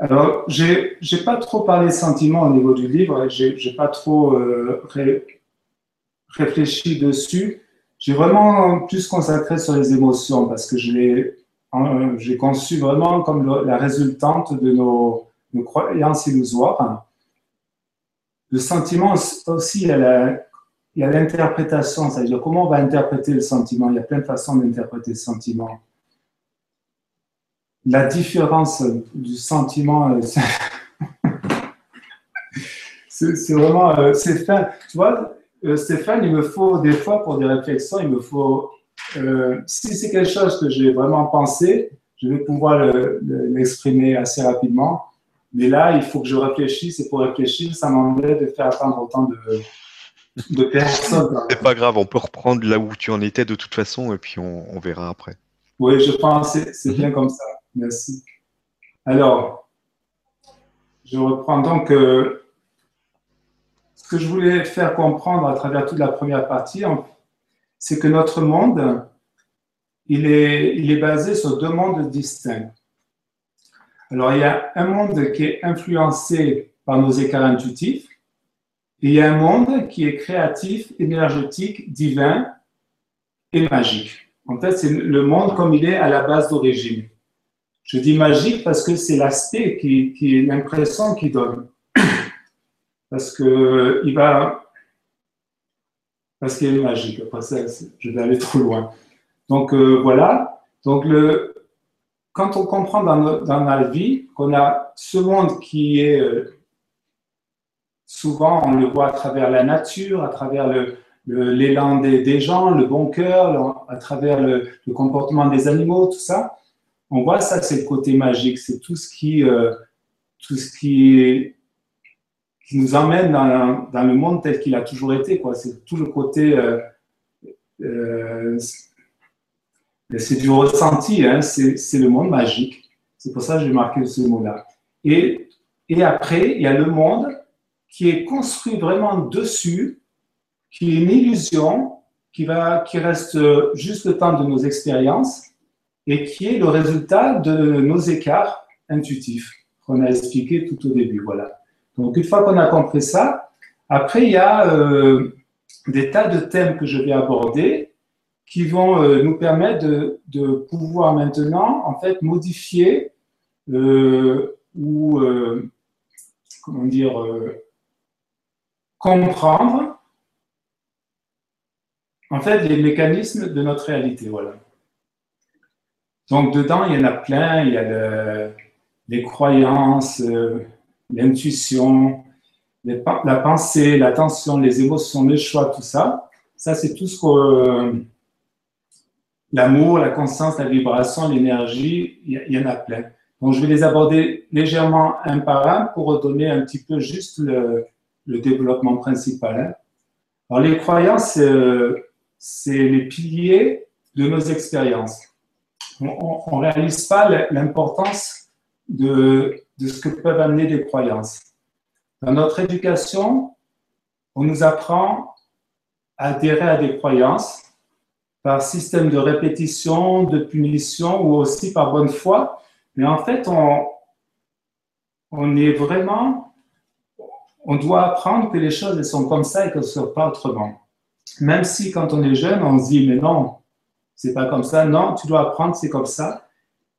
Alors, j'ai n'ai pas trop parlé sentiments au niveau du livre, j'ai n'ai pas trop euh, réfléchi dessus. J'ai vraiment plus consacré sur les émotions parce que j'ai conçu vraiment comme la résultante de nos, croyances illusoires. Le sentiment aussi, il y a l'interprétation, c'est-à-dire comment on va interpréter le sentiment. Il y a plein de façons d'interpréter le sentiment. La différence du sentiment, euh, c'est <laughs> vraiment, euh, fin. Tu vois, euh, Stéphane, il me faut des fois pour des réflexions, il me faut, euh, si c'est quelque chose que j'ai vraiment pensé, je vais pouvoir l'exprimer assez rapidement. Mais là, il faut que je réfléchisse et pour réfléchir, ça m'embête de faire attendre autant de, de personnes. C'est pas grave, on peut reprendre là où tu en étais de toute façon et puis on, verra après. Oui, je pense que c'est bien comme ça. Merci. Alors, je reprends donc. Euh, ce que je voulais faire comprendre à travers toute la première partie, c'est que notre monde, il est, est basé sur deux mondes distincts. Alors, il y a un monde qui est influencé par nos écarts intuitifs, et il y a un monde qui est créatif, énergétique, divin et magique. En fait, c'est le monde comme il est à la base d'origine. Je dis magique parce que c'est l'aspect qui, qui est l'impression qu'il donne <coughs> parce que il va parce qu'il est magique. Après ça, je vais aller trop loin. Donc euh, voilà. Donc le quand on comprend dans, dans la vie qu'on a ce monde qui est euh, souvent on le voit à travers la nature, à travers l'élan des, gens, le bon cœur, à travers le, comportement des animaux, tout ça. On voit ça, c'est le côté magique, c'est tout ce qui, euh, tout ce qui nous emmène dans, le monde tel qu'il a toujours été. C'est tout le côté. Euh, euh, c'est du ressenti, hein, c'est le monde magique. C'est pour ça que j'ai marqué ce mot-là. Et, et après, il y a le monde qui est construit vraiment dessus, qui est une illusion, qui, va, qui reste juste le temps de nos expériences et qui est le résultat de nos écarts intuitifs qu'on a expliqué tout au début. Voilà. Donc, une fois qu'on a compris ça, après, il y a euh, des tas de thèmes que je vais aborder qui vont euh, nous permettre de, pouvoir maintenant, en fait, modifier euh, ou, comment dire, comprendre, en fait, les mécanismes de notre réalité. Voilà. Donc, dedans, il y en a plein. Il y a les croyances, euh, l'intuition, la pensée, l'attention, les émotions, les choix, tout ça. Ça, c'est tout ce que l'amour, la conscience, la vibration, l'énergie, il y, en a plein. Donc, je vais les aborder légèrement un par un pour redonner un petit peu juste le, développement principal. Hein. Alors, les croyances, euh, c'est les piliers de nos expériences on ne réalise pas l'importance de, ce que peuvent amener des croyances. Dans notre éducation, on nous apprend à adhérer à des croyances par système de répétition, de punition ou aussi par bonne foi. Mais en fait, on, est vraiment, on doit apprendre que les choses sont comme ça et qu'elles ne sont pas autrement. Même si quand on est jeune, on se dit, mais non, c'est pas comme ça. Non, tu dois apprendre, c'est comme ça.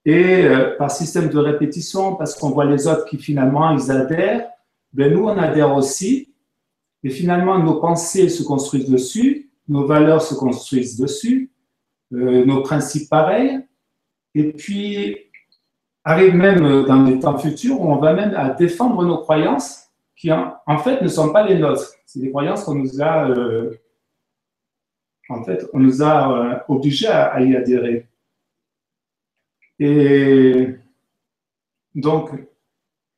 Et euh, par système de répétition, parce qu'on voit les autres qui finalement, ils adhèrent, ben nous, on adhère aussi. Et finalement, nos pensées se construisent dessus, nos valeurs se construisent dessus, euh, nos principes pareils. Et puis, arrive même dans les temps futurs où on va même à défendre nos croyances qui, en, fait, ne sont pas les nôtres. C'est des croyances qu'on nous a euh, en fait, on nous a euh, obligés à, y adhérer. Et donc,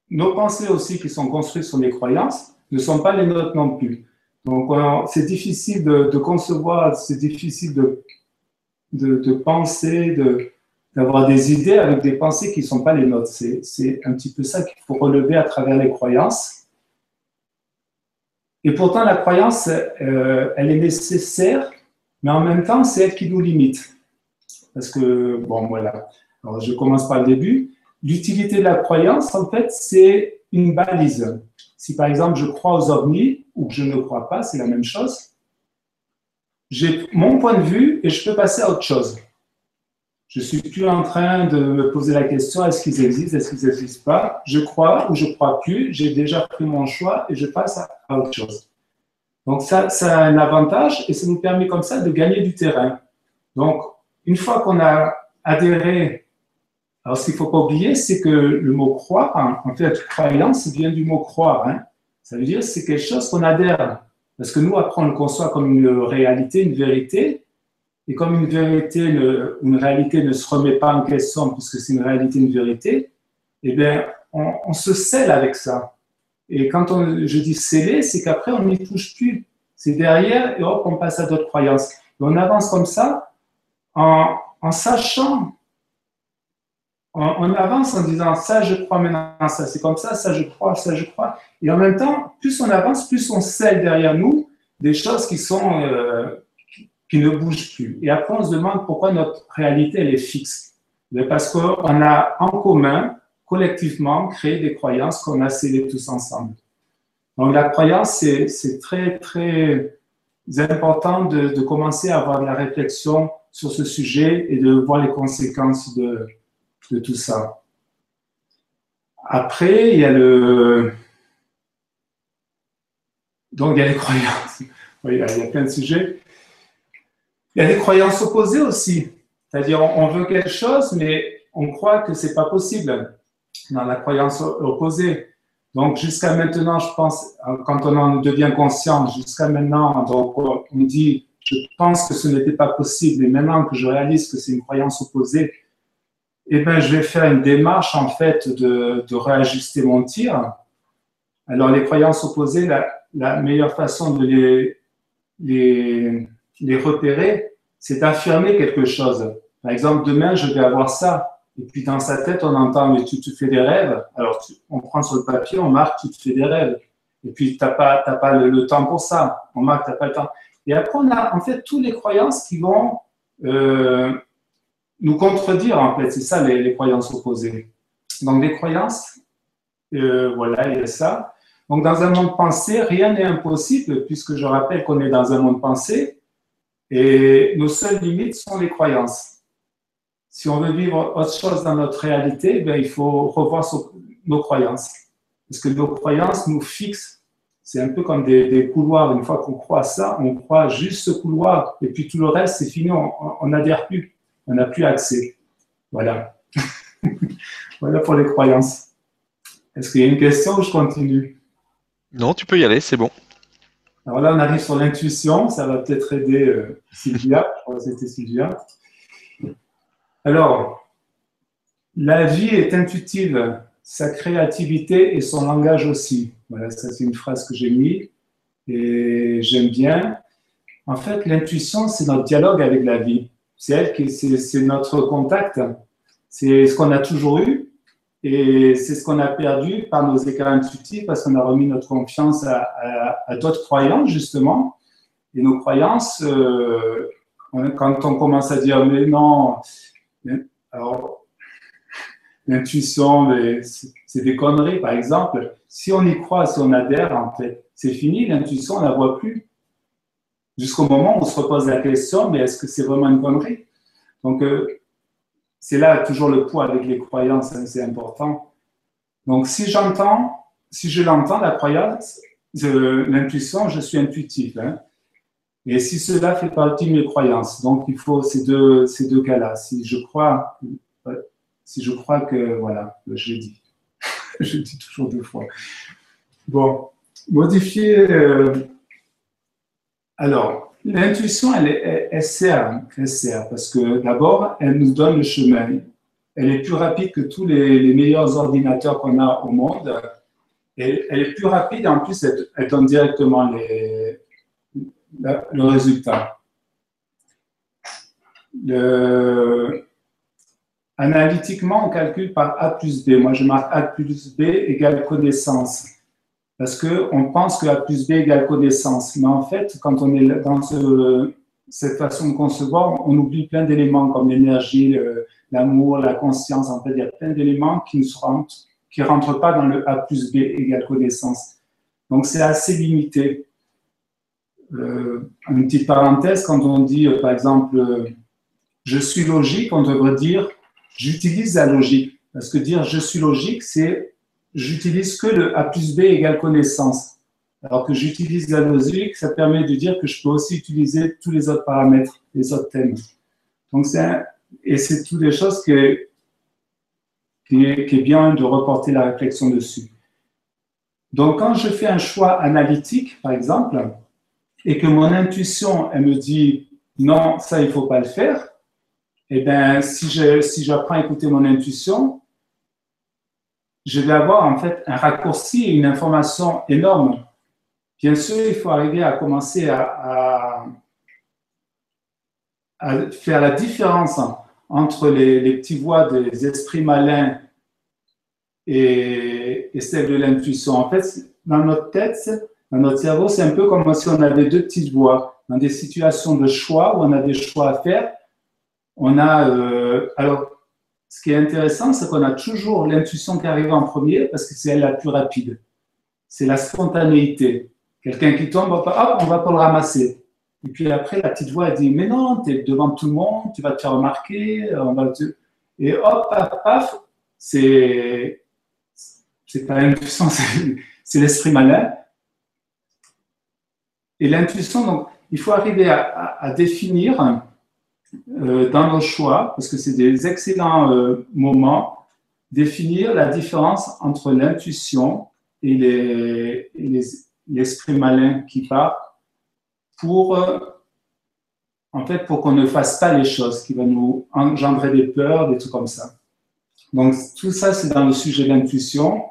nos pensées aussi qui sont construites sur les croyances ne sont pas les nôtres non plus. Donc, c'est difficile de, concevoir, c'est difficile de, de, penser, d'avoir des idées avec des pensées qui ne sont pas les nôtres. C'est un petit peu ça qu'il faut relever à travers les croyances. Et pourtant, la croyance, euh, elle est nécessaire mais en même temps, c'est elle qui nous limite. Parce que, bon, voilà. Alors, je commence par le début. L'utilité de la croyance, en fait, c'est une balise. Si par exemple je crois aux ovnis ou que je ne crois pas, c'est la même chose. J'ai mon point de vue et je peux passer à autre chose. Je suis plus en train de me poser la question est-ce qu'ils existent, est-ce qu'ils n'existent pas? Je crois ou je crois plus. J'ai déjà pris mon choix et je passe à autre chose. Donc ça, ça a un avantage et ça nous permet comme ça de gagner du terrain. Donc une fois qu'on a adhéré, alors ce qu'il ne faut pas oublier, c'est que le mot croire, en fait, croyance vient du mot croire. Hein. Ça veut dire c'est quelque chose qu'on adhère. Parce que nous, après, on le conçoit comme une réalité, une vérité. Et comme une vérité, une réalité ne se remet pas en question puisque c'est une réalité, une vérité, eh bien, on se scelle avec ça. Et quand on, je dis sceller, c'est qu'après, on n'y touche plus. C'est derrière et hop, on passe à d'autres croyances. Et on avance comme ça en, en sachant, on, avance en disant ça, je crois maintenant, ça c'est comme ça, ça je crois, ça je crois. Et en même temps, plus on avance, plus on scelle derrière nous des choses qui sont euh, qui, ne bougent plus. Et après, on se demande pourquoi notre réalité elle est fixe. Parce qu'on a en commun collectivement créer des croyances qu'on a scellées tous ensemble. Donc la croyance, c'est très, très important de, commencer à avoir de la réflexion sur ce sujet et de voir les conséquences de, de tout ça. Après, il y a le... Donc, il y a les croyances. <laughs> Oui, il y a plein de sujets. Il y a des croyances opposées aussi. C'est-à-dire, on veut quelque chose, mais on croit que c'est pas possible dans la croyance opposée. Donc, jusqu'à maintenant, je pense, quand on en devient conscient, jusqu'à maintenant, donc, on dit, je pense que ce n'était pas possible, et maintenant que je réalise que c'est une croyance opposée, eh bien, je vais faire une démarche, en fait, de, réajuster mon tir, Alors, les croyances opposées, la, meilleure façon de les, les repérer, c'est d'affirmer quelque chose. Par exemple, demain, je vais avoir ça. Et puis, dans sa tête, on entend, mais tu te fais des rêves. Alors, on prend sur le papier, on marque, tu te fais des rêves. Et puis, tu n'as pas, pas le, temps pour ça. On marque, tu n'as pas le temps. Et après, on a en fait toutes les croyances qui vont euh, nous contredire, en fait. C'est ça, les, croyances opposées. Donc, les croyances, euh, voilà, il y a ça. Donc, dans un monde pensé, rien n'est impossible, puisque je rappelle qu'on est dans un monde pensé, et nos seules limites sont les croyances. Si on veut vivre autre chose dans notre réalité, ben, il faut revoir nos croyances. Parce que nos croyances nous fixent. C'est un peu comme des, couloirs. Une fois qu'on croit ça, on croit juste ce couloir. Et puis tout le reste, c'est fini, on n'adhère plus. On n'a plus accès. Voilà. <laughs> voilà pour les croyances. Est-ce qu'il y a une question ou je continue? Non, tu peux y aller, c'est bon. Alors là, on arrive sur l'intuition. Ça va peut-être aider euh, Sylvia. Je crois que c'était Sylvia. Alors, la vie est intuitive, sa créativité et son langage aussi. Voilà, ça c'est une phrase que j'ai mise et j'aime bien. En fait, l'intuition, c'est notre dialogue avec la vie. C'est elle qui, c'est notre contact. C'est ce qu'on a toujours eu et c'est ce qu'on a perdu par nos écarts intuitifs parce qu'on a remis notre confiance à, d'autres croyances, justement. Et nos croyances, euh, quand on commence à dire, mais non, alors, l'intuition, c'est des conneries, par exemple. Si on y croit, si on adhère, c'est fini, l'intuition, on ne la voit plus. Jusqu'au moment où on se repose la question, mais est-ce que c'est vraiment une connerie? Donc, euh, c'est là toujours le poids avec les croyances, hein, c'est important. Donc, si j'entends, si je l'entends, la croyance, l'intuition, je suis intuitif. Hein. Et si cela fait partie de mes croyances, donc il faut ces deux, ces deux cas-là. Si je crois, si je crois que, voilà, je dit, <laughs> je dis toujours deux fois. Bon, modifier. Euh, alors, l'intuition, elle, elle, elle sert parce que d'abord, elle nous donne le chemin. Elle est plus rapide que tous les, meilleurs ordinateurs qu'on a au monde. Et elle est plus rapide en plus, elle donne directement les, le résultat. analytiquement, on calcule par A plus B. Moi, je marque A plus B égale connaissance. Parce qu'on pense que A plus B égale connaissance. Mais en fait, quand on est dans cette façon de concevoir, on oublie plein d'éléments comme l'énergie, l'amour, la conscience. En fait, il y a plein d'éléments qui ne rentrent, rentrent pas dans le A plus B égale connaissance. Donc, c'est assez limité. Une petite parenthèse, quand on dit, euh, par exemple, euh, je suis logique, on devrait dire, j'utilise la logique. Parce que dire je suis logique, c'est j'utilise que le A plus B égale connaissance. Alors que j'utilise la logique, ça permet de dire que je peux aussi utiliser tous les autres paramètres, les autres thèmes. Donc c'est et c'est toutes les choses qui, est, qui est bien de reporter la réflexion dessus. Donc quand je fais un choix analytique, par exemple, et que mon intuition, elle me dit non, ça, il ne faut pas le faire, eh bien, si j'apprends si à écouter mon intuition, je vais avoir en fait un raccourci et une information énorme. Bien sûr, il faut arriver à commencer à, à, faire la différence entre les, les petites voix des esprits malins et, et celles de l'intuition. En fait, dans notre tête, dans notre cerveau, c'est un peu comme si on avait deux petites voix. Dans des situations de choix où on a des choix à faire, on a. Euh, alors, ce qui est intéressant, c'est qu'on a toujours l'intuition qui arrive en premier parce que c'est elle la plus rapide. C'est la spontanéité. Quelqu'un qui tombe, hop, on va pas le ramasser. Et puis après, la petite voix dit Mais non, tu es devant tout le monde, tu vas te faire remarquer, te... Et hop, paf, paf, c'est. C'est pas l'intuition, <laughs> c'est l'esprit malin. Et l'intuition, donc, il faut arriver à, définir euh, dans nos choix, parce que c'est des excellents euh, moments, définir la différence entre l'intuition et l'esprit malin qui part pour, euh, en fait, pour qu'on ne fasse pas les choses qui vont nous engendrer des peurs, des trucs comme ça. Donc, tout ça, c'est dans le sujet de l'intuition.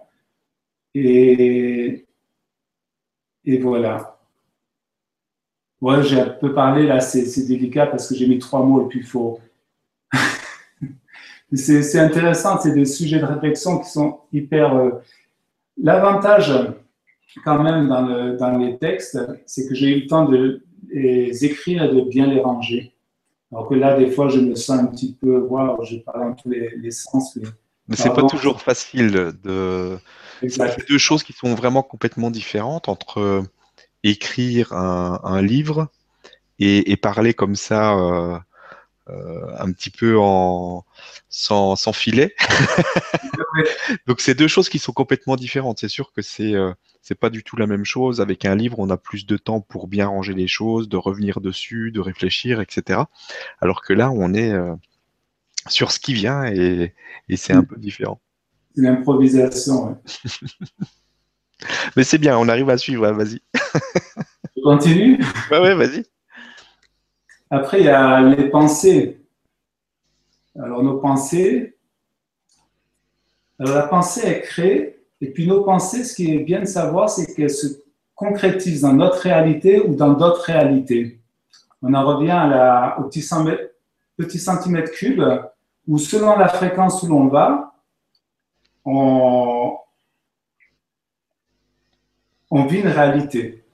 Et et voilà. Ouais, j'ai un peu parlé là, c'est délicat parce que j'ai mis trois mots et puis il faut. <laughs> c'est intéressant, c'est des sujets de réflexion qui sont hyper. Euh, l'avantage, quand même, dans, dans les textes, c'est que j'ai eu le temps de les écrire et de bien les ranger. Alors que là, des fois, je me sens un petit peu, waouh, je parle dans tous les, sens. Mais, mais c'est pas toujours facile de. C'est deux choses qui sont vraiment complètement différentes entre écrire un, livre et, parler comme ça euh, euh, un petit peu en sans, filet. <laughs> Donc c'est deux choses qui sont complètement différentes. C'est sûr que c'est euh, c'est pas du tout la même chose. Avec un livre, on a plus de temps pour bien ranger les choses, de revenir dessus, de réfléchir, etc. Alors que là, on est sur ce qui vient et, et c'est un peu différent. C'est l'improvisation. <laughs> Mais c'est bien, on arrive à suivre, hein, vas-y. Je continue Ouais, ouais, vas-y. Après, il y a les pensées. Alors, nos pensées. Alors, la pensée est créée, et puis nos pensées, ce qui est bien de savoir, c'est qu'elles se concrétisent dans notre réalité ou dans d'autres réalités. On en revient à la, au petit, petit centimètre cube, où selon la fréquence où l'on va, on, on vit une réalité.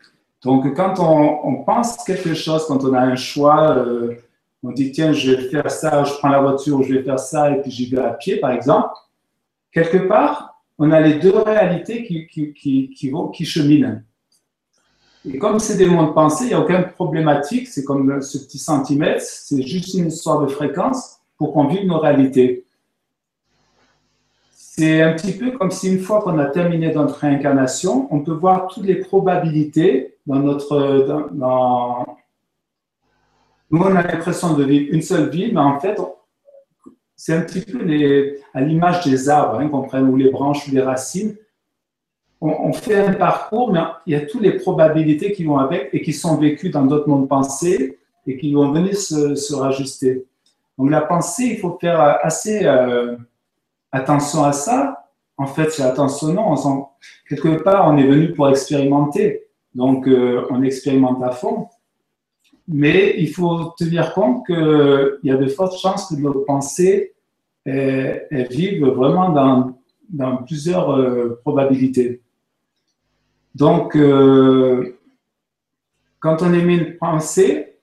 Donc, quand on, pense quelque chose, quand on a un choix, euh, on dit tiens, je vais faire ça, je prends la voiture, je vais faire ça, et puis j'y vais à pied, par exemple. Quelque part, on a les deux réalités qui, qui, qui, vont, qui cheminent. Et comme c'est des mondes pensés, il n'y a aucune problématique, c'est comme ce petit centimètre, c'est juste une histoire de fréquence pour qu'on vive nos réalités. C'est un petit peu comme si une fois qu'on a terminé notre réincarnation, on peut voir toutes les probabilités dans notre... Nous, on a l'impression de vivre une seule vie, mais en fait, c'est un petit peu à l'image des arbres, hein, qu'on ou les branches ou les racines. On, fait un parcours, mais il y a toutes les probabilités qui vont avec et qui sont vécues dans d'autres mondes pensés et qui vont venir se, se rajuster. Donc la pensée, il faut faire assez... Euh, attention à ça. En fait, c'est attention, non. quelque part, on est venu pour expérimenter. Donc, euh, on expérimente à fond. Mais il faut tenir compte qu'il y a de fortes chances que nos pensées vivent vraiment dans, plusieurs euh, probabilités. Donc, euh, quand on émet une pensée,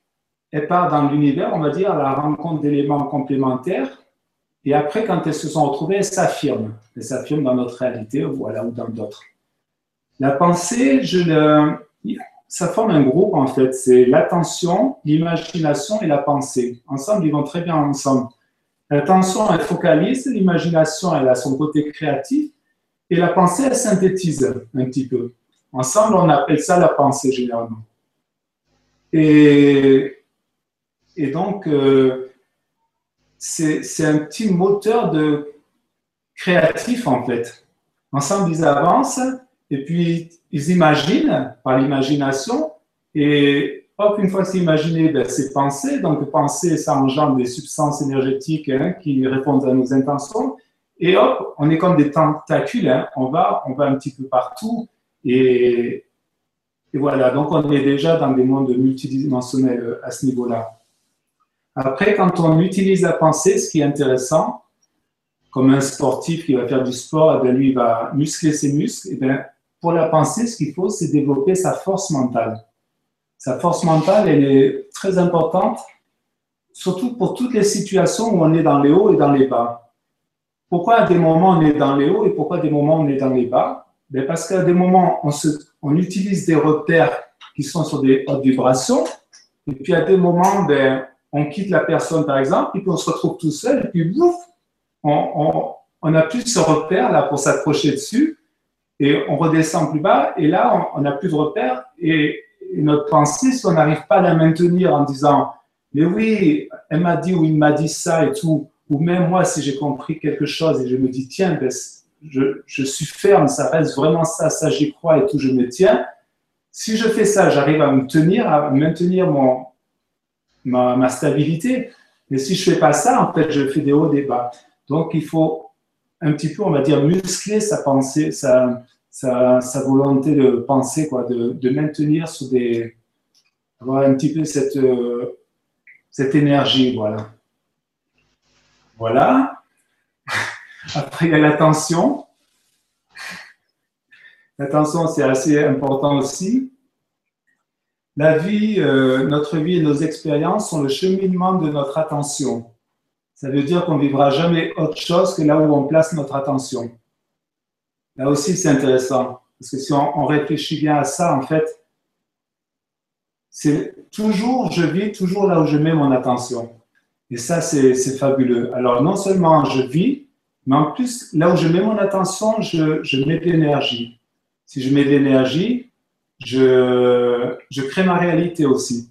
elle part dans l'univers, on va dire, à la rencontre d'éléments complémentaires et après, quand elles se sont retrouvées, elles s'affirment. Elles s'affirment dans notre réalité, voilà, ou dans d'autres. La pensée, ça forme un groupe en fait. C'est l'attention, l'imagination et la pensée. Ensemble, ils vont très bien ensemble. L'attention, elle focalise, l'imagination, elle a son côté créatif, et la pensée, elle synthétise un petit peu. Ensemble, on appelle ça la pensée généralement. Et, et donc, euh, c'est un petit moteur de créatif en fait. Ensemble, ils avancent et puis ils imaginent par l'imagination et hop, une fois que c'est imaginé, ben, c'est penser. Donc penser, ça engendre des substances énergétiques hein, qui répondent à nos intentions. Et hop, on est comme des tentacules, hein. on, va, on va un petit peu partout. Et, et voilà, donc on est déjà dans des mondes multidimensionnels euh, à ce niveau-là. Après, quand on utilise la pensée, ce qui est intéressant, comme un sportif qui va faire du sport, eh lui, il va muscler ses muscles. Eh bien, pour la pensée, ce qu'il faut, c'est développer sa force mentale. Sa force mentale, elle est très importante, surtout pour toutes les situations où on est dans les hauts et dans les bas. Pourquoi à des moments on est dans les hauts et pourquoi à des moments on est dans les bas? Ben Parce qu'à des moments, on, se, on utilise des repères qui sont sur des hautes vibrations, et puis à des moments, ben, on quitte la personne, par exemple, et puis on se retrouve tout seul, et puis ouf, on, on, a plus ce repère là pour s'accrocher dessus, et on redescend plus bas, et là, on n'a plus de repère, et, notre pensée, si on n'arrive pas à la maintenir en disant, mais oui, elle m'a dit ou il m'a dit ça et tout, ou même moi, si j'ai compris quelque chose et je me dis, tiens, ben, je, je, suis ferme, ça reste vraiment ça, ça j'y crois et tout, je me tiens. Si je fais ça, j'arrive à me tenir, à maintenir mon, ma, stabilité. Mais si je fais pas ça, en fait, je fais des hauts, des bas. Donc, il faut un petit peu, on va dire, muscler sa pensée, sa, sa, sa, volonté de penser, quoi, de, de, maintenir sur des. avoir un petit peu cette, euh, cette énergie, voilà. Voilà. <laughs> Après, il y a l'attention. L'attention, c'est assez important aussi. La vie, euh, notre vie et nos expériences sont le cheminement de notre attention. Ça veut dire qu'on ne vivra jamais autre chose que là où on place notre attention. Là aussi, c'est intéressant. Parce que si on, réfléchit bien à ça, en fait, c'est toujours, je vis toujours là où je mets mon attention. Et ça, c'est fabuleux. Alors, non seulement je vis, mais en plus, là où je mets mon attention, je, je mets de l'énergie. Si je mets de l'énergie, je, crée ma réalité aussi.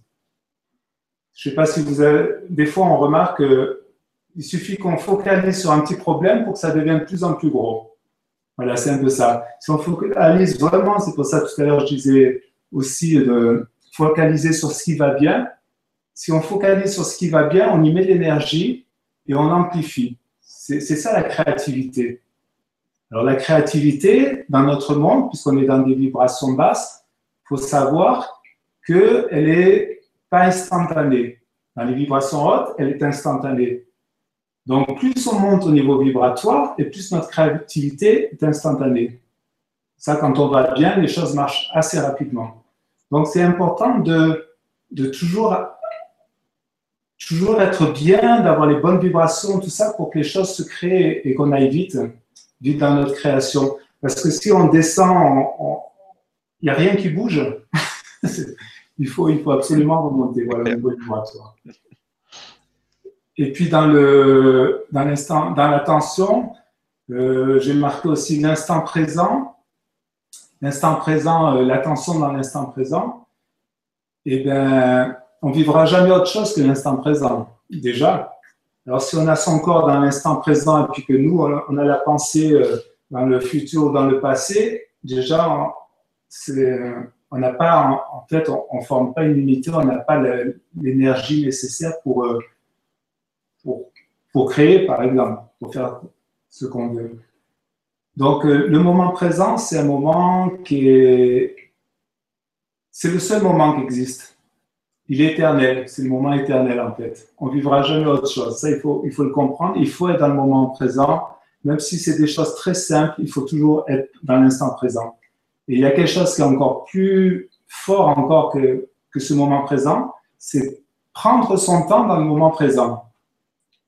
Je ne sais pas si vous avez. Des fois, on remarque qu'il suffit qu'on focalise sur un petit problème pour que ça devienne de plus en plus gros. Voilà, c'est un peu ça. Si on focalise vraiment, c'est pour ça tout à l'heure je disais aussi de focaliser sur ce qui va bien. Si on focalise sur ce qui va bien, on y met l'énergie et on amplifie. C'est ça la créativité. Alors la créativité, dans notre monde, puisqu'on est dans des vibrations basses, faut savoir qu'elle n'est pas instantanée. Dans les vibrations hautes, elle est instantanée. Donc, plus on monte au niveau vibratoire, et plus notre créativité est instantanée. Ça, quand on va bien, les choses marchent assez rapidement. Donc, c'est important de, de toujours, toujours être bien, d'avoir les bonnes vibrations, tout ça, pour que les choses se créent et qu'on aille vite, vite dans notre création. Parce que si on descend, on, n'y a rien qui bouge. <laughs> il, faut, il faut absolument remonter voilà. Et puis dans le dans l'instant dans l'attention, euh, j'ai marqué aussi l'instant présent. L'instant présent, euh, l'attention dans l'instant présent. Eh bien, on vivra jamais autre chose que l'instant présent. Déjà. Alors si on a son corps dans l'instant présent et puis que nous on a la pensée euh, dans le futur ou dans le passé, déjà on n'a pas, en, fait, on ne forme pas une unité, on n'a pas l'énergie nécessaire pour, euh, pour, pour, créer, par exemple, pour faire ce qu'on veut. Donc, euh, le moment présent, c'est un moment qui est. C'est le seul moment qui existe. Il est éternel, c'est le moment éternel en fait. On vivra jamais autre chose. Ça, il faut, il faut le comprendre. Il faut être dans le moment présent. Même si c'est des choses très simples, il faut toujours être dans l'instant présent. Et il y a quelque chose qui est encore plus fort encore que, que ce moment présent, c'est prendre son temps dans le moment présent.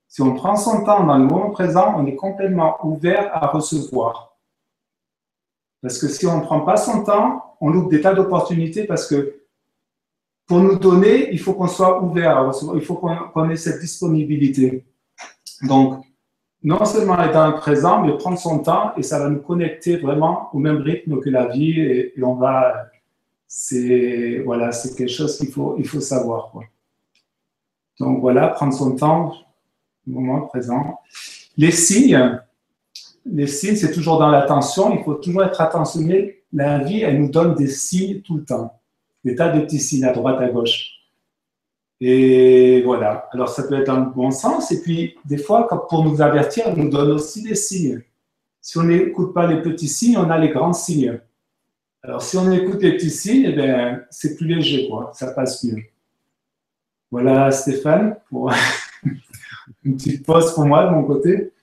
Si on prend son temps dans le moment présent, on est complètement ouvert à recevoir. Parce que si on ne prend pas son temps, on loupe des tas d'opportunités parce que pour nous donner, il faut qu'on soit ouvert à recevoir, il faut qu'on ait cette disponibilité. Donc, non seulement être présent, mais prendre son temps et ça va nous connecter vraiment au même rythme que la vie et, on va. C'est voilà, c'est quelque chose qu'il faut, il faut savoir. Quoi. Donc voilà, prendre son temps, moment présent. Les signes, les signes, c'est toujours dans l'attention. Il faut toujours être attentionné. La vie, elle nous donne des signes tout le temps. Des tas de petits signes à droite, à gauche. Et voilà. Alors, ça peut être dans le bon sens. Et puis, des fois, pour nous avertir, elle nous donne aussi des signes. Si on n'écoute pas les petits signes, on a les grands signes. Alors, si on écoute les petits signes, eh c'est plus léger, quoi. Ça passe mieux. Voilà, Stéphane, pour <laughs> une petite pause pour moi de mon côté.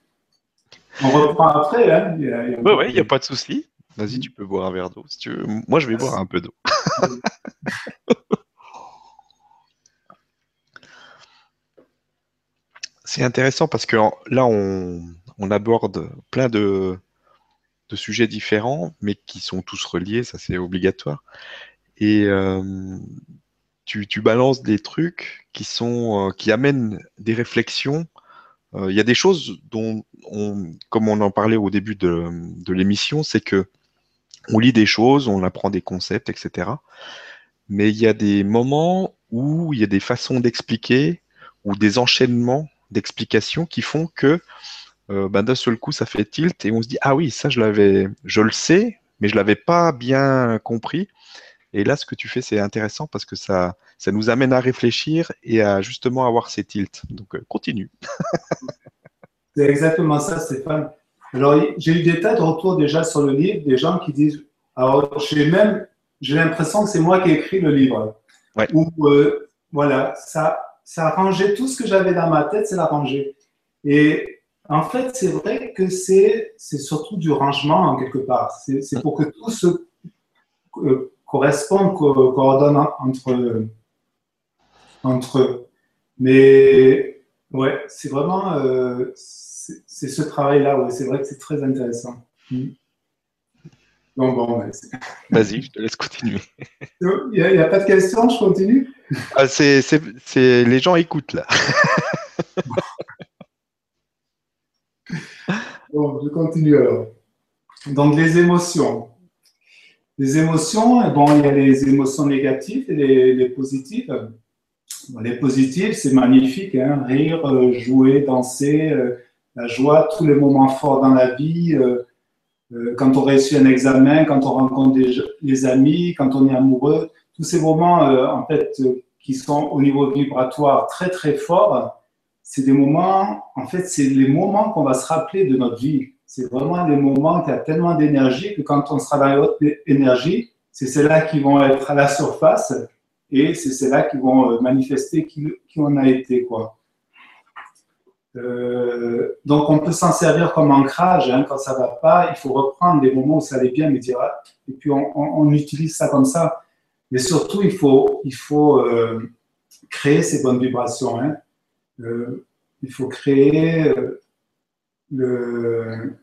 On reprend après. Hein. Oui, il n'y a pas de souci. Vas-y, tu peux boire un verre d'eau si tu veux. Moi, je vais boire un peu d'eau. <laughs> <laughs> C'est intéressant parce que là, on, aborde plein de, sujets différents, mais qui sont tous reliés, ça c'est obligatoire. Et euh, tu, balances des trucs qui sont euh, qui amènent des réflexions. Euh, il y a des choses dont, on, comme on en parlait au début de, de l'émission, c'est que on lit des choses, on apprend des concepts, etc. Mais il y a des moments où il y a des façons d'expliquer ou des enchaînements d'explications qui font que euh, ben, d'un seul coup ça fait tilt et on se dit ah oui ça je l'avais je le sais mais je l'avais pas bien compris. Et là ce que tu fais c'est intéressant parce que ça ça nous amène à réfléchir et à justement avoir ces tilts. Donc euh, continue. <laughs> C'est exactement ça Stéphane. Alors, j'ai eu des tas de retours déjà sur le livre, des gens qui disent, alors j'ai même, j'ai l'impression que c'est moi qui ai écrit le livre. Ou, euh, voilà, ça, ça rangé tout ce que j'avais dans ma tête, c'est la. Et en fait, c'est vrai que c'est, surtout du rangement en quelque part. C'est, pour que tout se euh, corresponde, coordonne entre, entre eux. Mais ouais, c'est vraiment euh, c'est ce travail-là, ouais, c'est vrai que c'est très intéressant. Mm. Bon, Vas-y, je te laisse continuer. Il n'y a, pas de questions, je continue? Ah, c'est, Les gens écoutent là. <laughs> bon, je continue alors. Donc, les émotions. Les émotions, bon, il y a les émotions négatives et les, les positives. les positives, c'est magnifique, hein, rire, euh, jouer, danser, euh, la joie, tous les moments forts dans la vie, euh, quand on réussit un examen, quand on rencontre des, amis, quand on est amoureux, tous ces moments euh, en fait qui sont au niveau vibratoire très très forts, c'est des moments, en fait, c'est les moments qu'on va se rappeler de notre vie. C'est vraiment des moments qui ont tellement d'énergie que quand on sera dans les hautes énergies, c'est celles-là qui vont être à la surface et c'est celles-là qui vont manifester qui, qui on a été, quoi. Euh, donc, on peut s'en servir comme ancrage hein, quand ça va pas. Il faut reprendre des moments où ça allait bien, ah, et puis on, utilise ça comme ça. Mais surtout, il faut, il faut euh, créer ces bonnes vibrations. Hein. Euh, il faut créer le,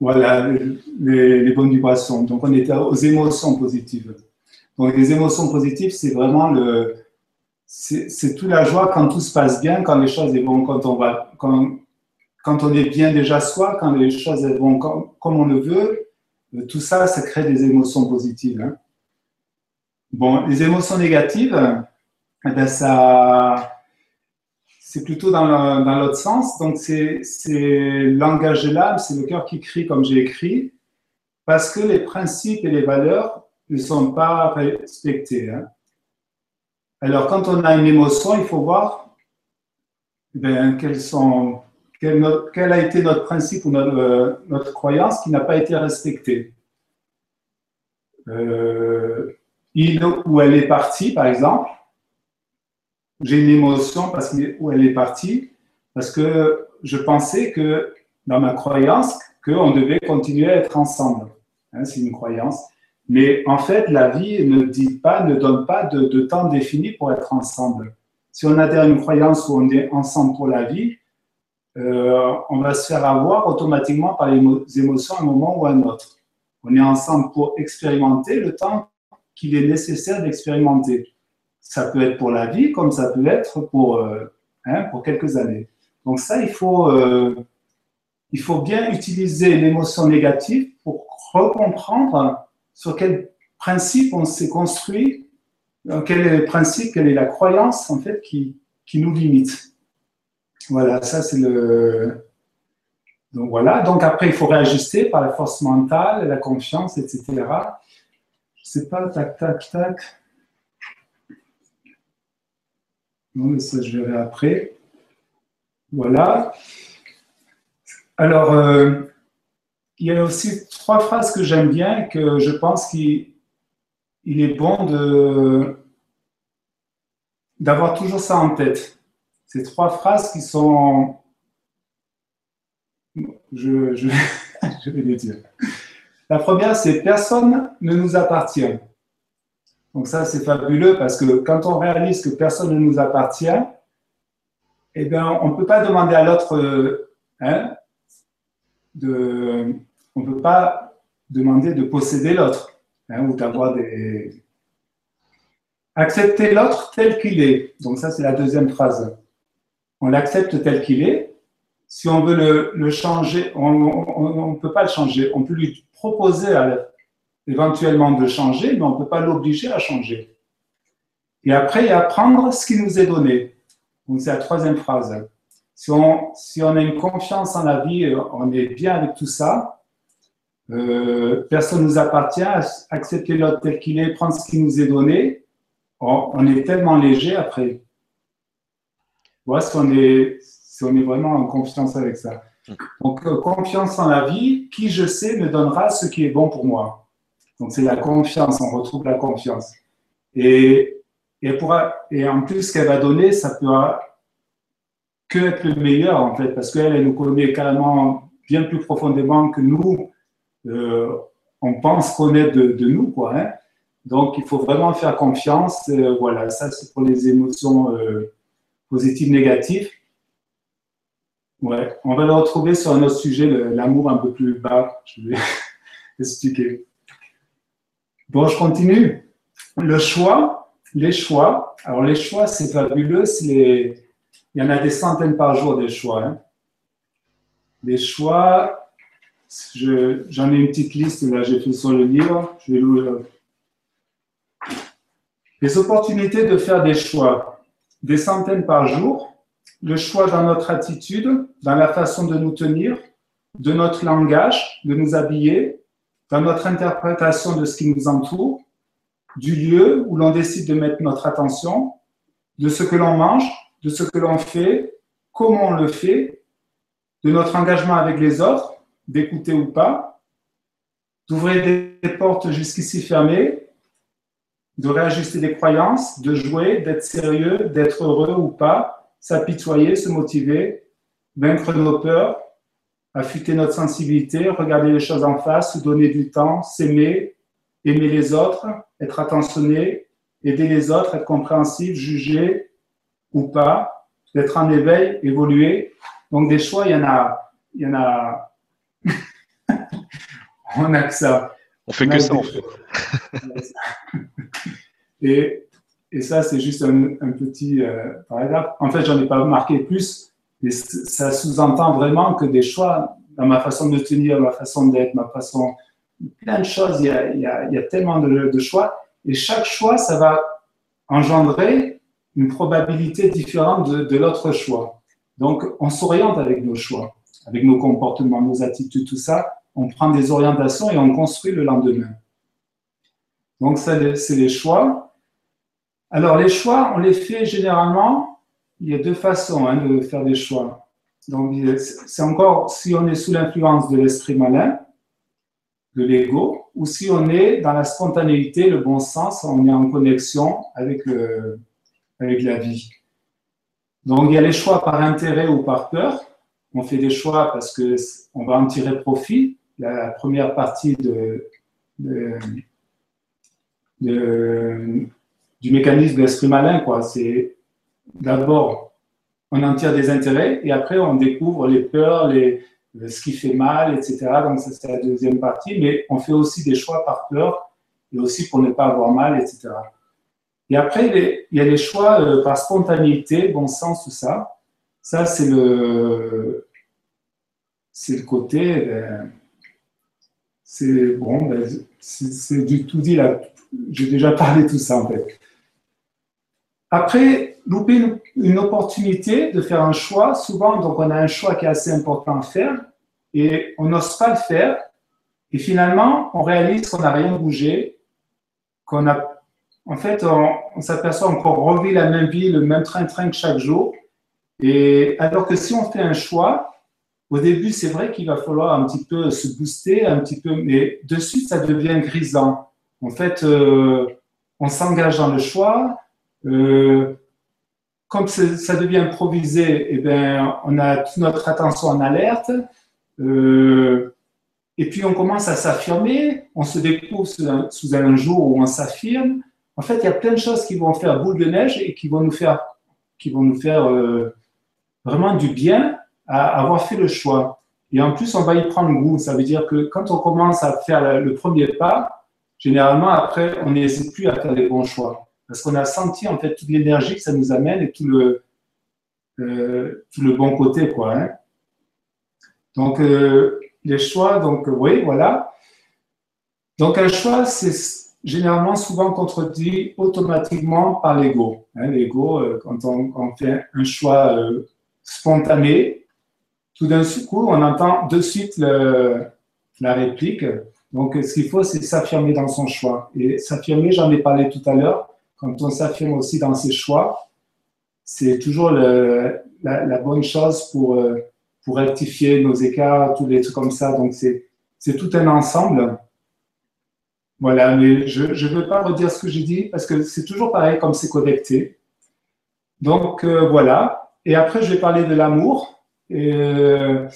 voilà, les, bonnes vibrations. Donc, on est aux émotions positives. Donc, les émotions positives, c'est vraiment le, c'est toute la joie quand tout se passe bien, quand les choses vont, quand on va, quand, on est bien déjà soi, quand les choses vont comme, on le veut, euh, tout ça, ça crée des émotions positives. Hein. Bon, les émotions négatives, eh ben ça, c'est plutôt dans l'autre sens. Donc, c'est l'engagé l'âme, c'est le cœur qui crie comme j'ai écrit, parce que les principes et les valeurs ne sont pas respectés. Hein. Alors, quand on a une émotion, il faut voir ben, quel, a été notre principe ou notre, euh, croyance qui n'a pas été respectée. Euh, il ou elle est partie, par exemple. J'ai une émotion parce que, où elle est partie, parce que je pensais que, dans ma croyance, qu'on devait continuer à être ensemble. Hein, c'est une croyance. Mais en fait, la vie ne dit pas, ne donne pas de, temps défini pour être ensemble. Si on a une croyance où on est ensemble pour la vie, euh, on va se faire avoir automatiquement par les émotions à un moment ou à un autre. On est ensemble pour expérimenter le temps qu'il est nécessaire d'expérimenter. Ça peut être pour la vie, comme ça peut être pour, euh, hein, pour quelques années. Donc ça, il faut, euh, il faut bien utiliser l'émotion négative pour recomprendre sur quel principe on s'est construit, quel est le principe, quelle est la croyance en fait qui, qui nous limite. Voilà, ça c'est le. Donc voilà, donc après il faut réajuster par la force mentale, la confiance, etc. Je sais pas, tac, tac, tac. Non, mais ça je verrai après. Voilà. Alors, euh, il y a aussi trois phrases que j'aime bien et que je pense qu'il est bon d'avoir toujours ça en tête. Ces trois phrases qui sont. Je <laughs> vais les dire. La première, c'est Personne ne nous appartient. Donc, ça, c'est fabuleux parce que quand on réalise que personne ne nous appartient, eh bien, on ne peut pas demander à l'autre euh, hein, on ne peut pas demander de posséder l'autre hein, ou d'avoir des. Accepter l'autre tel qu'il est. Donc, ça, c'est la deuxième phrase. On l'accepte tel qu'il est. Si on veut le, changer, on ne peut pas le changer. On peut lui proposer éventuellement de changer, mais on ne peut pas l'obliger à changer. Et après, il y a prendre ce qui nous est donné. Donc, c'est la troisième phrase. Si on, a une confiance en la vie, on est bien avec tout ça, euh, personne ne nous appartient, accepter l'autre tel qu'il est, prendre ce qui nous est donné, on, est tellement léger après. Voilà si on est, si on est vraiment en confiance avec ça. Donc, euh, confiance en la vie, qui je sais me donnera ce qui est bon pour moi. Donc, c'est la confiance, on retrouve la confiance. Et, et, pourra, et en plus, ce qu'elle va donner, ça peut que être le meilleur, en fait, parce qu'elle, elle nous connaît carrément bien plus profondément que nous. Euh, on pense connaître de, de nous, quoi. Hein. Donc, il faut vraiment faire confiance. Euh, voilà, ça, c'est pour les émotions euh, positives, négatives. Ouais, on va le retrouver sur un autre sujet, l'amour un peu plus bas. Je vais <laughs> expliquer. Bon, je continue. Le choix, les choix. Alors, les choix, c'est fabuleux. Les... Il y en a des centaines par jour des choix. Hein. Les choix, j'en ai une petite liste, là, j'ai fait sur le livre. Je vais les opportunités de faire des choix, des centaines par jour, le choix dans notre attitude, dans la façon de nous tenir, de notre langage, de nous habiller, dans notre interprétation de ce qui nous entoure, du lieu où l'on décide de mettre notre attention, de ce que l'on mange, de ce que l'on fait, comment on le fait, de notre engagement avec les autres, d'écouter ou pas, d'ouvrir des portes jusqu'ici fermées de réajuster des croyances, de jouer, d'être sérieux, d'être heureux ou pas, s'apitoyer, se motiver, vaincre nos peurs, affûter notre sensibilité, regarder les choses en face, donner du temps, s'aimer, aimer les autres, être attentionné, aider les autres, être compréhensif, juger ou pas, d'être en éveil, évoluer. Donc des choix, il y en a, il y en a, <laughs> on a que ça. On fait que ça, en fait. <laughs> et, et, ça, c'est juste un, petit euh, paragraphe. En fait, j'en ai pas marqué plus, mais ça sous-entend vraiment que des choix dans ma façon de tenir, ma façon d'être, ma façon. plein de choses. Il y a, il y a, il y a tellement de, de, choix. Et chaque choix, ça va engendrer une probabilité différente de, l'autre choix. Donc, on s'oriente avec nos choix, avec nos comportements, nos attitudes, tout ça on prend des orientations et on construit le lendemain. Donc, c'est les choix. Alors, les choix, on les fait généralement, il y a deux façons hein, de faire des choix. Donc, c'est encore si on est sous l'influence de l'esprit malin, de l'ego, ou si on est dans la spontanéité, le bon sens, on est en connexion avec, le, avec la vie. Donc, il y a les choix par intérêt ou par peur. On fait des choix parce qu'on va en tirer profit, la première partie du mécanisme de l'esprit malin. Quoi. C'est d'abord, on en tire des intérêts et après, on découvre les peurs, ce qui fait mal, etc. Donc, ça, c'est la deuxième partie. Mais on fait aussi des choix par peur et aussi pour ne pas avoir mal, etc. Et après, il y a les choix euh, par spontanéité, bon sens, tout ça. Ça, c'est le, c'est le côté. Ben, c'est bon, ben, c'est du tout dit là. J'ai déjà parlé de tout ça en fait. Après, louper une, opportunité de faire un choix, souvent, donc on a un choix qui est assez important à faire et on n'ose pas le faire. Et finalement, on réalise qu'on n'a rien bougé, qu'on a, en fait, on, s'aperçoit qu'on revit la même vie, le même train-train que chaque jour. Et alors que si on fait un choix, au début, c'est vrai qu'il va falloir un petit peu se booster, un petit peu, mais de suite, ça devient grisant. En fait, euh, on s'engage dans le choix. Euh, comme ça devient improvisé, eh bien, on a toute notre attention en alerte. Euh, et puis, on commence à s'affirmer. On se découvre sous un, jour où on s'affirme. En fait, il y a plein de choses qui vont faire boule de neige et qui vont nous faire, qui vont nous faire vraiment du bien à avoir fait le choix. Et en plus, on va y prendre goût. Ça veut dire que quand on commence à faire le premier pas, généralement, après, on n'hésite plus à faire les bons choix. Parce qu'on a senti, en fait, toute l'énergie que ça nous amène et tout le, euh, tout le bon côté, quoi. Hein. Donc, euh, les choix, donc, oui, voilà. Donc, un choix, c'est généralement souvent contredit automatiquement par l'ego. Hein, l'ego, euh, quand on, fait un choix spontané, tout d'un coup, on entend de suite la réplique. Donc, ce qu'il faut, c'est s'affirmer dans son choix. Et s'affirmer, j'en ai parlé tout à l'heure, quand on s'affirme aussi dans ses choix, c'est toujours la, bonne chose euh, pour rectifier nos écarts, tous les trucs comme ça. Donc, c'est tout un ensemble. Voilà, mais je ne veux pas redire ce que j'ai dit parce que c'est toujours pareil comme c'est connecté. Donc, euh, voilà. Et après, je vais parler de l'amour euh,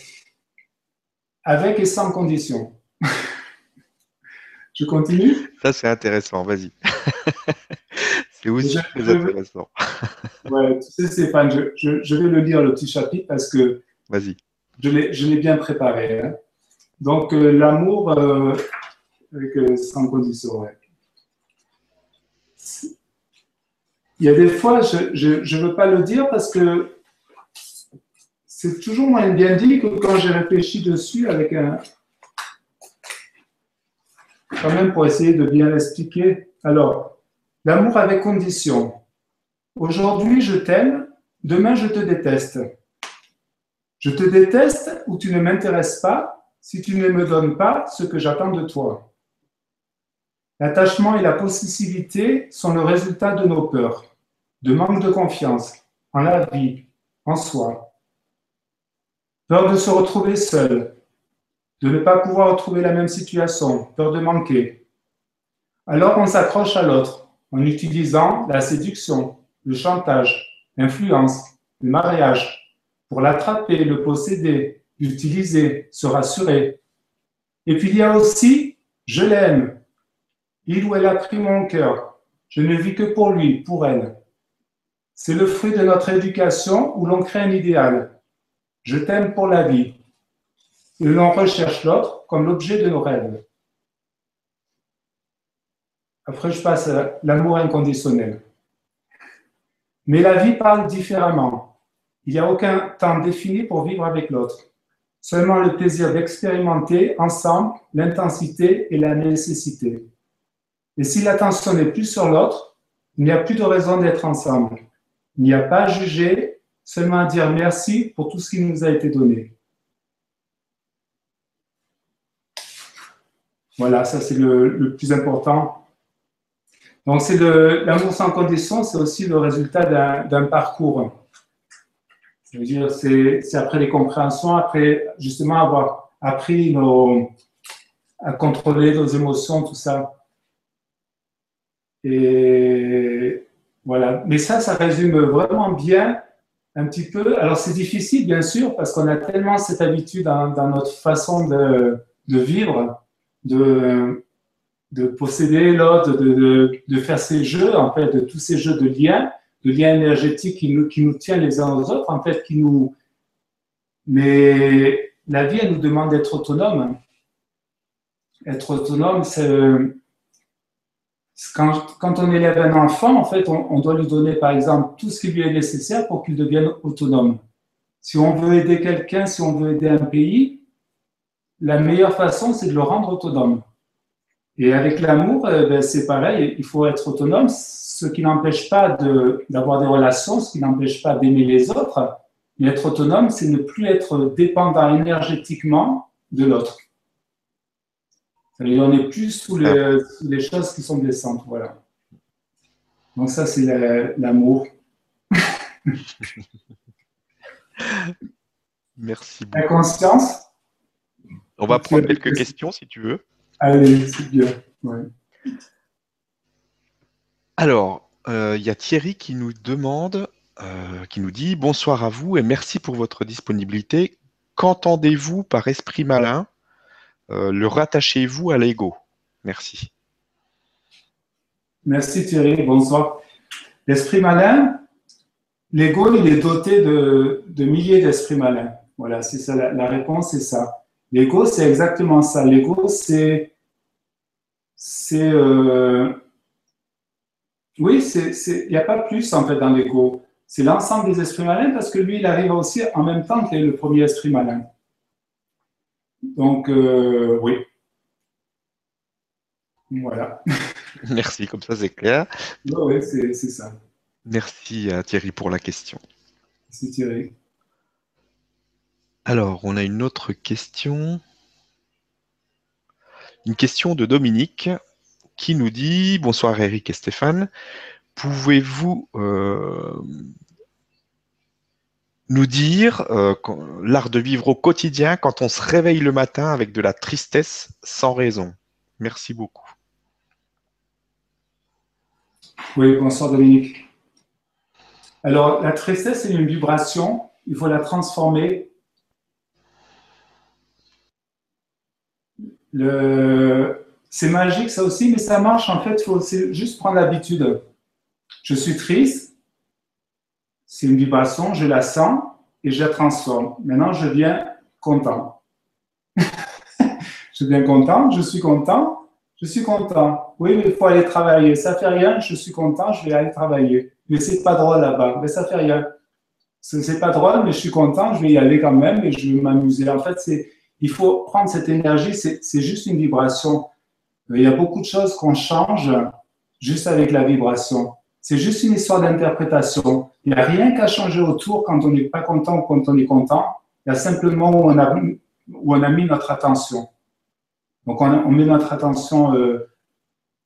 avec et sans condition. <laughs> je continue? Ça, c'est intéressant. Vas-y. <laughs> c'est aussi très intéressant. <laughs> ouais, tu sais, Stéphane, je, je, vais le lire, le petit chapitre, parce que Vas-y. je l'ai bien préparé. Hein. Donc, euh, l'amour avec, sans condition. Il y a des fois, je ne veux pas le dire parce que c'est toujours moins bien dit que quand j'ai réfléchi dessus avec un. Quand même pour essayer de bien l'expliquer. Alors, l'amour avec condition. Aujourd'hui, je t'aime, demain, je te déteste. Je te déteste ou tu ne m'intéresses pas si tu ne me donnes pas ce que j'attends de toi. L'attachement et la possessivité sont le résultat de nos peurs, de manque de confiance en la vie, en soi. Peur de se retrouver seul, de ne pas pouvoir retrouver la même situation, peur de manquer. Alors on s'accroche à l'autre en utilisant la séduction, le chantage, l'influence, le mariage, pour l'attraper, le posséder, l'utiliser, se rassurer. Et puis il y a aussi je l'aime, il ou elle a pris mon cœur. Je ne vis que pour lui, pour elle. C'est le fruit de notre éducation où l'on crée un idéal. Je t'aime pour la vie. Et l'on recherche l'autre comme l'objet de nos rêves. Après, je passe à l'amour inconditionnel. Mais la vie parle différemment. Il n'y a aucun temps défini pour vivre avec l'autre. Seulement le plaisir d'expérimenter ensemble l'intensité et la nécessité. Et si l'attention n'est plus sur l'autre, il n'y a plus de raison d'être ensemble. Il n'y a pas à juger, seulement à dire merci pour tout ce qui nous a été donné. Voilà, ça c'est le, plus important. Donc c'est l'amour sans condition, c'est aussi le résultat d'un parcours. Dire, c'est après les compréhensions, après justement avoir appris à contrôler nos émotions, tout ça. Et voilà. Mais ça, ça résume vraiment bien un petit peu. Alors, c'est difficile, bien sûr, parce qu'on a tellement cette habitude dans, notre façon de, vivre, de, de posséder l'autre, de, de, faire ces jeux, en fait, de tous ces jeux de liens, de liens énergétiques qui nous, qui nous tiennent les uns aux autres, en fait, qui nous. Mais la vie, elle nous demande d'être autonome. Être autonome, c'est quand, on élève un enfant, en fait, on, doit lui donner, par exemple, tout ce qui lui est nécessaire pour qu'il devienne autonome. Si on veut aider quelqu'un, si on veut aider un pays, la meilleure façon, c'est de le rendre autonome. Et avec l'amour, eh ben, c'est pareil, il faut être autonome, ce qui n'empêche pas d'avoir des relations, ce qui n'empêche pas d'aimer les autres. Mais être autonome, c'est ne plus être dépendant énergétiquement de l'autre. Il en est plus sous les, les, choses qui sont blessantes. Voilà. Donc ça, c'est l'amour. <laughs> Merci beaucoup. La conscience. On va prendre quelques questions si tu veux. Allez, c'est bien. Alors, euh, il y a Thierry qui nous demande, euh, qui nous dit bonsoir à vous et merci pour votre disponibilité. Qu'entendez-vous par esprit malin? Le rattachez-vous à l'ego Merci. Merci Thierry, bonsoir. L'esprit malin, l'ego, il est doté de, milliers d'esprits malins. Voilà, c'est ça, la, réponse c'est ça. L'ego, c'est exactement ça. L'ego, c'est. C'est. Euh, oui, il n'y a pas plus en fait dans l'ego. C'est l'ensemble des esprits malins parce que lui, il arrive aussi en même temps est le premier esprit malin. Donc, euh, oui. Voilà. <laughs> Merci, comme ça c'est clair. Oui, c'est ça. Merci à Thierry pour la question. Merci Thierry. Alors, on a une autre question. Une question de Dominique qui nous dit Bonsoir Eric et Stéphane. Pouvez-vous euh, nous dire euh, l'art de vivre au quotidien quand on se réveille le matin avec de la tristesse sans raison. Merci beaucoup. Oui, bonsoir Dominique. Alors, la tristesse, c'est une vibration. Il faut la transformer. C'est magique, ça aussi, mais ça marche. En fait, il faut juste prendre l'habitude. Je suis triste. C'est une vibration, je la sens et je la transforme. Maintenant, je viens content. <laughs> je viens content, je suis content, je suis content. Oui, mais il faut aller travailler. Ça fait rien, je suis content, je vais aller travailler. Mais c'est pas drôle là-bas. Mais ça fait rien. C'est pas drôle, mais je suis content, je vais y aller quand même et je vais m'amuser. En fait, il faut prendre cette énergie, c'est juste une vibration. Il y a beaucoup de choses qu'on change juste avec la vibration. C'est juste une histoire d'interprétation. Il n'y a rien qu'à changer autour quand on n'est pas content ou quand on est content. Il y a simplement où on a, où on a mis notre attention. Donc, on, met notre attention euh,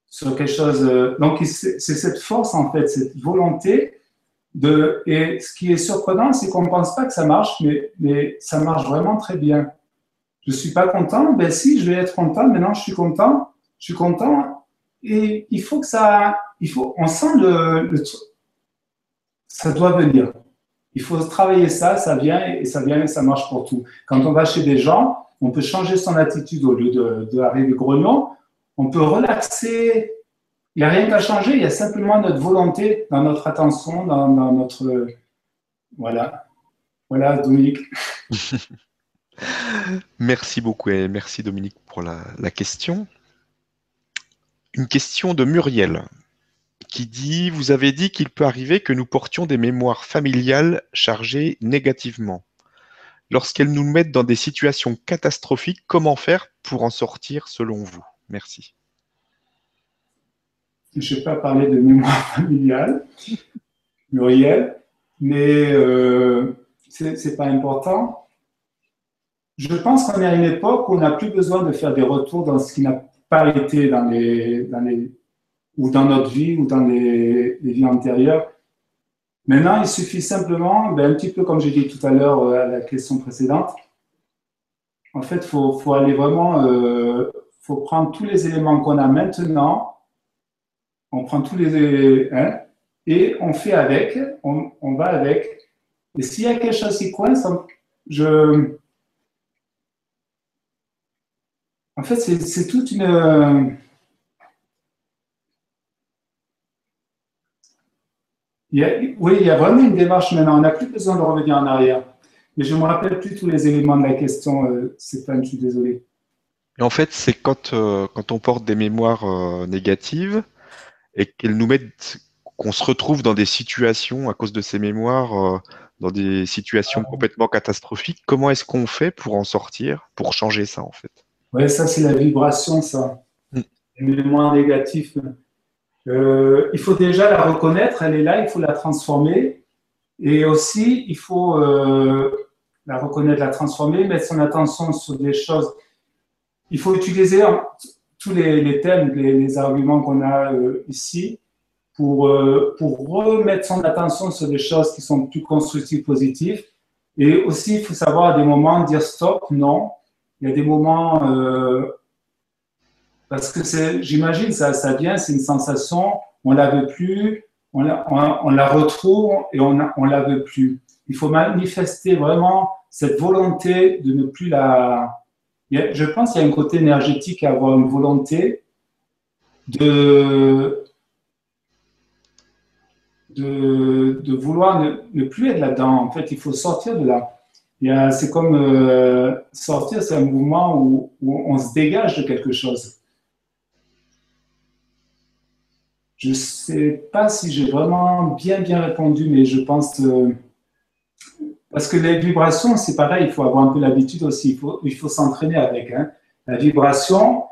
sur quelque chose. Euh, donc, c'est cette force, en fait, cette volonté de. Et ce qui est surprenant, c'est qu'on ne pense pas que ça marche, mais, mais ça marche vraiment très bien. Je ne suis pas content, ben si, je vais être content. Maintenant, je suis content. Je suis content. Et il faut que ça. Il faut, on sent le, le ça doit venir. Il faut travailler ça, ça vient et ça vient et ça marche pour tout. Quand on va chez des gens, on peut changer son attitude au lieu de, de grognon. On peut relaxer. Il n'y a rien qu'à changer, il y a simplement notre volonté dans notre attention, dans, notre. Voilà. Voilà, Dominique. <laughs> merci beaucoup et merci Dominique pour la question. Une question de Muriel qui dit Vous avez dit qu'il peut arriver que nous portions des mémoires familiales chargées négativement. Lorsqu'elles nous mettent dans des situations catastrophiques, comment faire pour en sortir selon vous? Merci. Je ne vais pas parler de mémoire familiale, Muriel, mais euh, ce n'est pas important. Je pense qu'on est à une époque où on n'a plus besoin de faire des retours dans ce qui n'a pas dans les, dans les ou dans notre vie ou dans les, vies antérieures. Maintenant, il suffit simplement, ben, un petit peu comme j'ai dit tout à l'heure euh, à la question précédente, en fait, faut, faut, aller vraiment, euh, faut prendre tous les éléments qu'on a maintenant, on prend tous les hein, et on fait avec, on, on va avec. Et s'il y a quelque chose qui coince, je, en fait, c'est toute une oui, il y a vraiment une démarche maintenant. On n'a plus besoin de revenir en arrière. Mais je ne me rappelle plus tous les éléments de la question, euh, Stéphane, je suis désolé. en fait, c'est quand, euh, quand on porte des mémoires euh, négatives et qu'elles nous mettent, qu'on se retrouve dans des situations à cause de ces mémoires, dans des situations ah. complètement catastrophiques. Comment est-ce qu'on fait pour en sortir, pour changer ça, en fait? Oui, ça, c'est la vibration, ça. Mm. Les mémoires négatives. Euh, il faut déjà la reconnaître, elle est là, il faut la transformer. Et aussi, il faut euh, la reconnaître, la transformer, mettre son attention sur des choses. Il faut utiliser tous les, thèmes, les, arguments qu'on a euh, ici pour, pour remettre son attention sur des choses qui sont plus constructives, positives. Et aussi, il faut savoir à des moments dire stop, non. Il y a des moments parce que j'imagine, ça, ça vient, c'est une sensation, on la veut plus, on la, retrouve et on, on la veut plus. Il faut manifester vraiment cette volonté de ne plus la. Je pense qu'il y a un côté énergétique à avoir une volonté de, de vouloir ne, plus être là-dedans. En fait, il faut sortir de là. C'est comme euh, sortir, c'est un mouvement où, on se dégage de quelque chose. Je ne sais pas si j'ai vraiment bien, bien répondu, mais je pense Parce que les vibrations, c'est pareil, il faut avoir un peu l'habitude aussi, il faut, il faut s'entraîner avec. Hein. La vibration,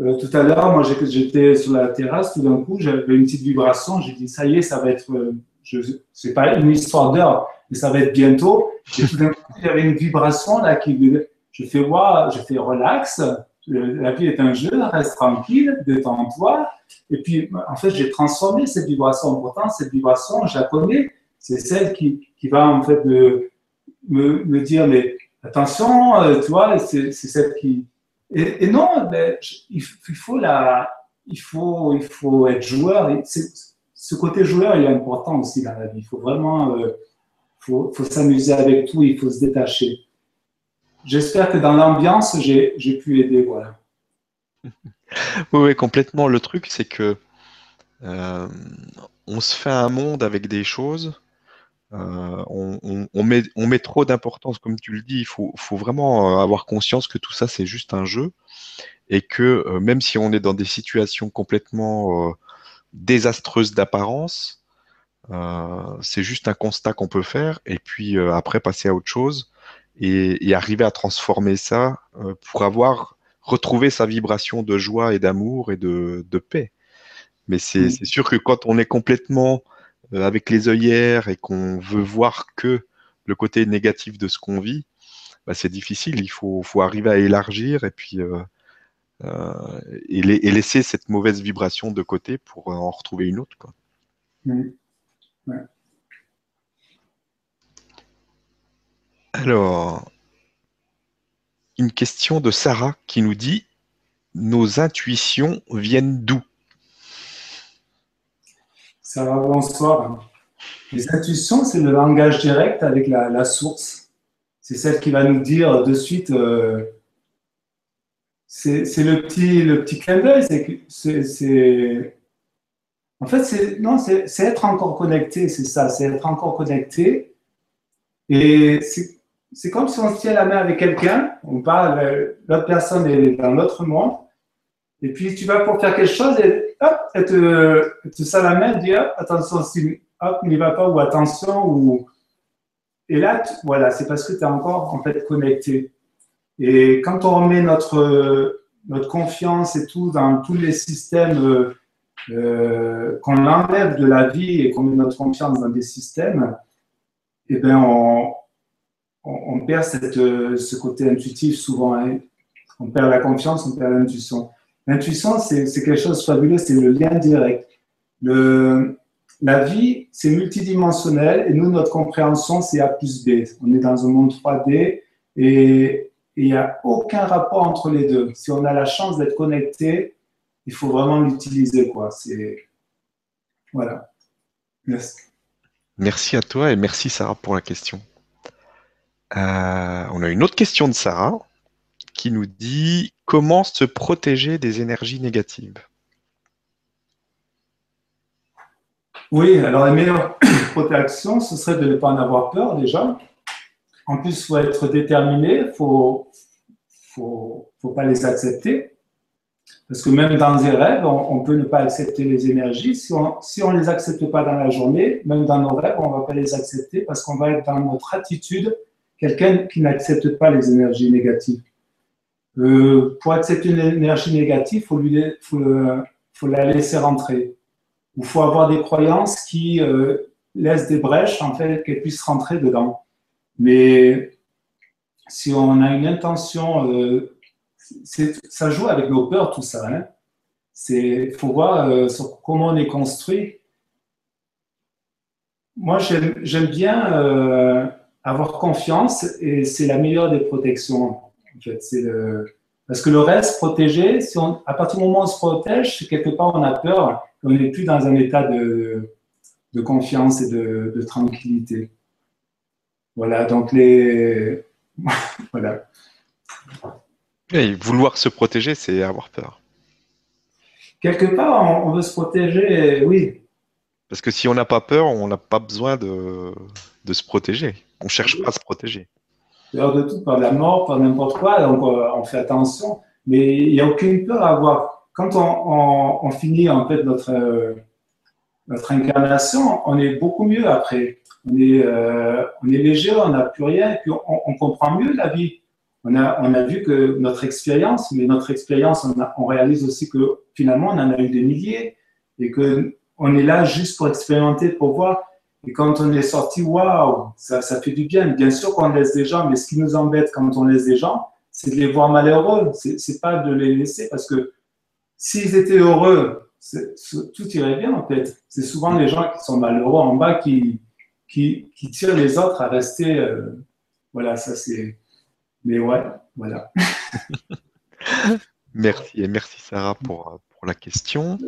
euh, tout à l'heure, moi j'étais sur la terrasse, tout d'un coup, j'avais une petite vibration, j'ai dit, ça y est, ça va être, euh, je c'est pas une histoire d'heure, mais ça va être bientôt. Et tout d'un coup, il y avait une vibration là qui, je fais, wow, je fais relax, la vie est un jeu, reste tranquille, détends-toi. Et puis, en fait, j'ai transformé cette vibration. Pourtant, cette vibration, je. C'est celle qui, qui va, en fait, de, me, dire, mais attention, euh, tu vois, c'est celle qui. Et, non, il, faut la, il, faut, il faut être joueur. Ce côté joueur, il est important aussi dans la vie. Il faut vraiment euh, faut, faut s'amuser avec tout, il faut se détacher. J'espère que dans l'ambiance, j'ai pu aider. Voilà. <laughs> Oui, complètement. Le truc, c'est que euh, on se fait un monde avec des choses euh, on, met, trop d'importance, comme tu le dis, il faut, vraiment euh, avoir conscience que tout ça, c'est juste un jeu, et que même si on est dans des situations complètement désastreuses d'apparence, c'est juste un constat qu'on peut faire, et puis après passer à autre chose, et, arriver à transformer ça pour avoir retrouvé sa vibration de joie et d'amour et de, paix. Mais c'est sûr que quand on est complètement euh, avec les œillères et qu'on veut voir que le côté négatif de ce qu'on vit, bah, c'est difficile. Il faut, faut, arriver à élargir et puis euh, euh, et, laisser cette mauvaise vibration de côté pour en retrouver une autre. Quoi. Alors, une question de Sarah qui nous dit Nos intuitions viennent d'où? Va, bonsoir. Les intuitions, c'est le langage direct avec la, source. C'est celle qui va nous dire de suite. Euh, c'est le petit, le petit clin d'œil. C'est, en fait, c'est, non, c'est, être encore connecté, c'est ça, c'est être encore connecté. Et c'est, comme si on tient la main avec quelqu'un, on parle, l'autre personne est dans l'autre monde, et puis tu vas pour faire quelque chose et hop, elle te, elle la main, dit hop, attention, si, hop, n'y va pas, ou attention, ou. Et là, voilà, c'est parce que tu es encore en fait connecté. Et quand on met notre, notre confiance et tout dans tous les systèmes, euh, qu'on enlève de la vie et qu'on met notre confiance dans des systèmes, eh bien, on, perd cette, ce côté intuitif souvent. Hein. On perd la confiance, on perd l'intuition. L'intuition, c'est quelque chose de fabuleux, c'est le lien direct. La vie, c'est multidimensionnel et nous, notre compréhension, c'est A plus B. On est dans un monde 3D et il n'y a aucun rapport entre les deux. Si on a la chance d'être connecté, il faut vraiment l'utiliser. Voilà. Merci. Merci à toi et merci Sarah pour la question. Euh, on a une autre question de Sarah qui nous dit comment se protéger des énergies négatives? Oui, alors la meilleure <coughs> protection, ce serait de ne pas en avoir peur déjà. En plus, il faut être déterminé, il ne faut, faut, pas les accepter. Parce que même dans des rêves, on, peut ne pas accepter les énergies. Si on ne les accepte pas dans la journée, même dans nos rêves, on ne va pas les accepter parce qu'on va être dans notre attitude quelqu'un qui n'accepte pas les énergies négatives. Euh, pour accepter une énergie négative, il faut, lui, faut, la laisser rentrer. Il faut avoir des croyances qui euh, laissent des brèches, en fait, qu'elle puisse rentrer dedans. Mais si on a une intention, euh, ça joue avec nos peurs, tout ça. Hein. Faut voir sur comment on est construit. Moi, j'aime bien avoir confiance et c'est la meilleure des protections c'est le... Parce que le reste, protégé, si on, à partir du moment où on se protège, quelque part on a peur, on n'est plus dans un état de, de confiance et de, de, tranquillité. Voilà, donc les. <laughs> voilà. Et vouloir se protéger, c'est avoir peur. Quelque part, on, veut se protéger, oui. Parce que si on n'a pas peur, on n'a pas besoin de, de se protéger. On ne cherche pas à se protéger peur de tout, par la mort, par n'importe quoi, donc euh, on fait attention. Mais il n'y a aucune peur à avoir. Quand on, finit en fait notre, euh, notre incarnation, on est beaucoup mieux après. On est, euh, on est léger, on n'a plus rien, et puis on, comprend mieux la vie. On a, on a vu que notre expérience, mais notre expérience, on, on, réalise aussi que finalement, on en a eu des milliers et qu'on est là juste pour expérimenter, pour voir. Et quand on est sorti, waouh, ça, ça fait du bien. Bien sûr qu'on laisse des gens, mais ce qui nous embête quand on laisse des gens, c'est de les voir malheureux. C'est pas de les laisser parce que s'ils étaient heureux, tout irait bien en fait. C'est souvent les gens qui sont malheureux en bas qui, qui, qui tirent les autres à rester, euh, voilà, ça c'est. Mais ouais, voilà. <laughs> merci et merci Sarah pour, pour la question.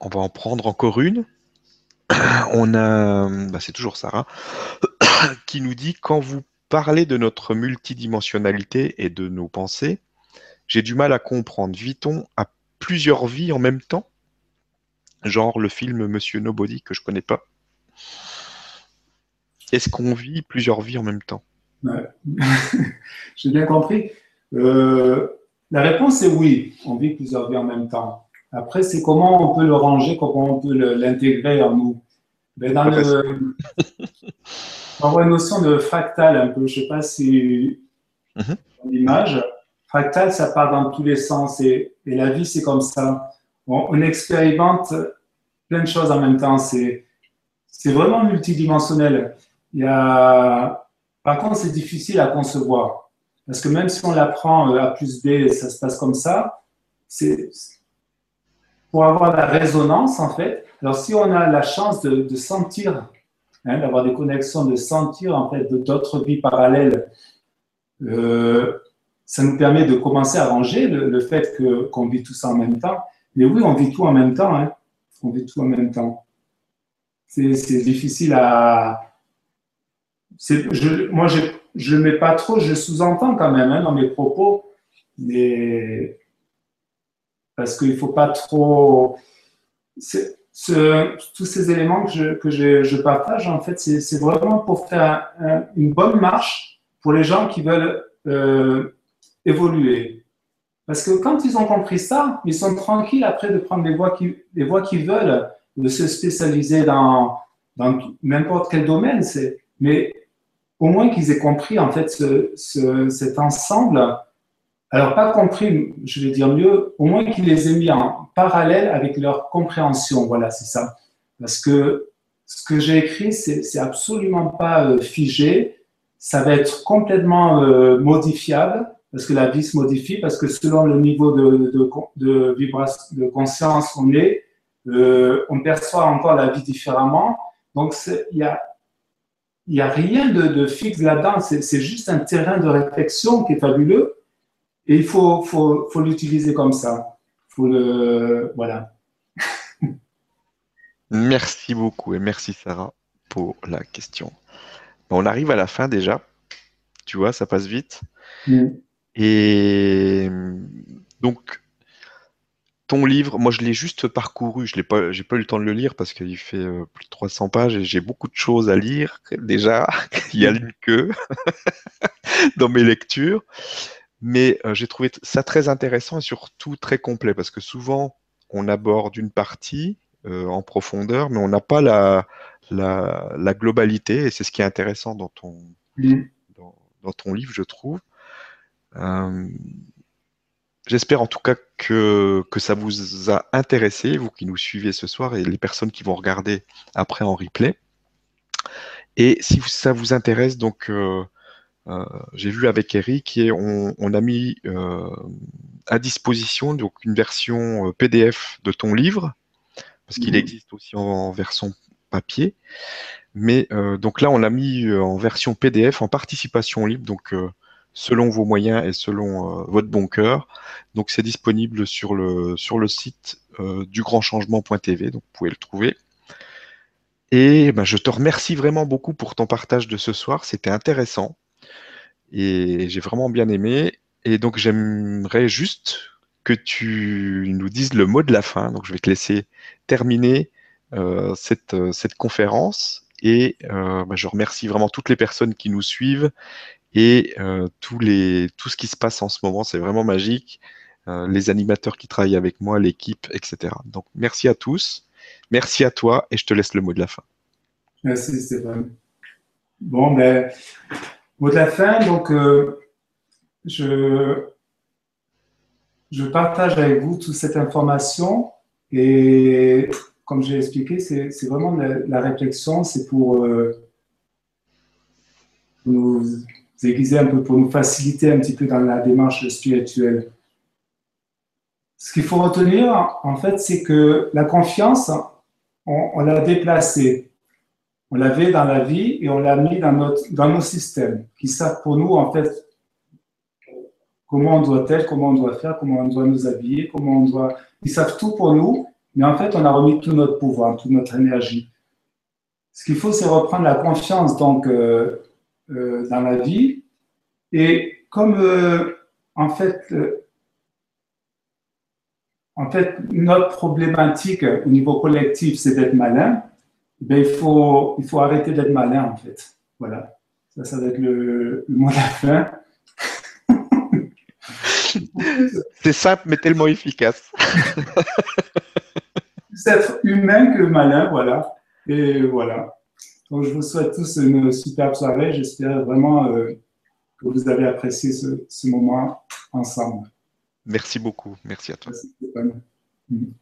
On va en prendre encore une. <clears throat> On a, bah, c'est toujours Sarah, <clears throat> qui nous dit quand vous parlez de notre multidimensionnalité et de nos pensées, j'ai du mal à comprendre. Vit-on à plusieurs vies en même temps? Genre le film Monsieur Nobody que je connais pas. Est-ce qu'on vit plusieurs vies en même temps? <laughs> J'ai bien compris. Euh, la réponse est oui, on vit plusieurs vies en même temps. Après, c'est comment on peut le ranger, comment on peut l'intégrer en nous. Ben, dans, le, <laughs> dans la notion de fractal, un peu, je ne sais pas si mhm. l'image, fractal, ça part dans tous les sens et, la vie, c'est comme ça. On, expérimente plein de choses en même temps. C'est vraiment multidimensionnel. Il y a, par contre, c'est difficile à concevoir. Parce que même si on l'apprend A plus B, ça se passe comme ça, c'est pour avoir la résonance, en fait. Alors, si on a la chance de, sentir, hein, d'avoir des connexions, de sentir, en fait, d'autres vies parallèles, euh, ça nous permet de commencer à ranger le, fait qu'on vit tout ça en même temps. Mais oui, on vit tout en même temps. Hein. On vit tout en même temps. C'est difficile à. Je, moi, je ne mets pas trop, je sous-entends quand même hein, dans mes propos, mais parce qu'il ne faut pas trop. Tous ces éléments que je, que je, partage, en fait, c'est vraiment pour faire une bonne marche pour les gens qui veulent euh, évoluer. Parce que quand ils ont compris ça, ils sont tranquilles après de prendre les voies qu'ils veulent, de se spécialiser dans, dans n'importe quel domaine. Mais au moins qu'ils aient compris en fait ce, cet ensemble alors, pas compris, je vais dire mieux, au moins qu'ils les aient mis en parallèle avec leur compréhension. Voilà, c'est ça. Parce que ce que j'ai écrit, c'est absolument pas euh, figé. Ça va être complètement euh, modifiable parce que la vie se modifie, parce que selon le niveau de, de, de conscience qu'on est, euh, on perçoit encore la vie différemment. Donc, il y a, y a rien de, de fixe là-dedans. C'est juste un terrain de réflexion qui est fabuleux et il faut, faut, faut l'utiliser comme ça. Faut le, voilà. <laughs> merci beaucoup et merci Sarah pour la question. On arrive à la fin déjà. Tu vois, ça passe vite. Mm. Et donc, ton livre, moi je l'ai juste parcouru, je n'ai pas, j'ai pas eu le temps de le lire parce qu'il fait euh, plus de 300 pages et j'ai beaucoup de choses à lire <laughs> déjà. Il y a une queue <laughs> dans mes lectures. Mais euh, j'ai trouvé ça très intéressant et surtout très complet parce que souvent on aborde une partie euh, en profondeur, mais on n'a pas la, la, globalité et c'est ce qui est intéressant dans ton, dans, ton livre, je trouve. Euh, j'espère en tout cas que, que, ça vous a intéressé, vous qui nous suivez ce soir et les personnes qui vont regarder après en replay. Et si ça vous intéresse, donc euh, j'ai vu avec Eric et on, a mis euh, à disposition donc une version euh, PDF de ton livre parce qu'il mhm. existe aussi en, version papier. Mais donc là, on l'a mis en version PDF en participation libre, donc selon vos moyens et selon votre bon cœur. Donc c'est disponible sur le, sur le site dugrandchangement.tv, donc vous pouvez le trouver. Et ben, je te remercie vraiment beaucoup pour ton partage de ce soir, c'était intéressant. Et j'ai vraiment bien aimé. Et donc j'aimerais juste que tu nous dises le mot de la fin. Donc je vais te laisser terminer euh, cette, euh, cette, conférence. Et euh, bah, je remercie vraiment toutes les personnes qui nous suivent et tous les, tout ce qui se passe en ce moment. C'est vraiment magique. les animateurs qui travaillent avec moi, l'équipe, etc. Donc merci à tous. Merci à toi et je te laisse le mot de la fin. Merci Stéphane. Bon, ben, Mot de la fin, donc, euh, je, je partage avec vous toute cette information et comme j'ai expliqué, c'est vraiment la, réflexion, c'est pour euh, nous aiguiser un peu, pour nous faciliter un petit peu dans la démarche spirituelle. Ce qu'il faut retenir, en fait, c'est que la confiance, on, l'a déplacée. On l'avait dans la vie et on l'a mis dans, notre, dans nos systèmes qui savent pour nous, en fait, comment on doit être, comment on doit faire, comment on doit nous habiller, comment on doit. Ils savent tout pour nous, mais en fait, on a remis tout notre pouvoir, toute notre énergie. Ce qu'il faut, c'est reprendre la confiance donc euh, euh, dans la vie. Et comme euh, en fait, en fait, notre problématique au niveau collectif, c'est d'être malin, ben, il, faut, il faut arrêter d'être malin, en fait. Voilà. Ça, ça va être le, le mot de la fin. <laughs> c'est simple, mais tellement efficace. Plus être humain que malin, voilà. Et voilà. Donc, je vous souhaite tous une superbe soirée. J'espère vraiment euh, que vous avez apprécié ce, ce, moment ensemble. Merci beaucoup. Merci à toi. Merci,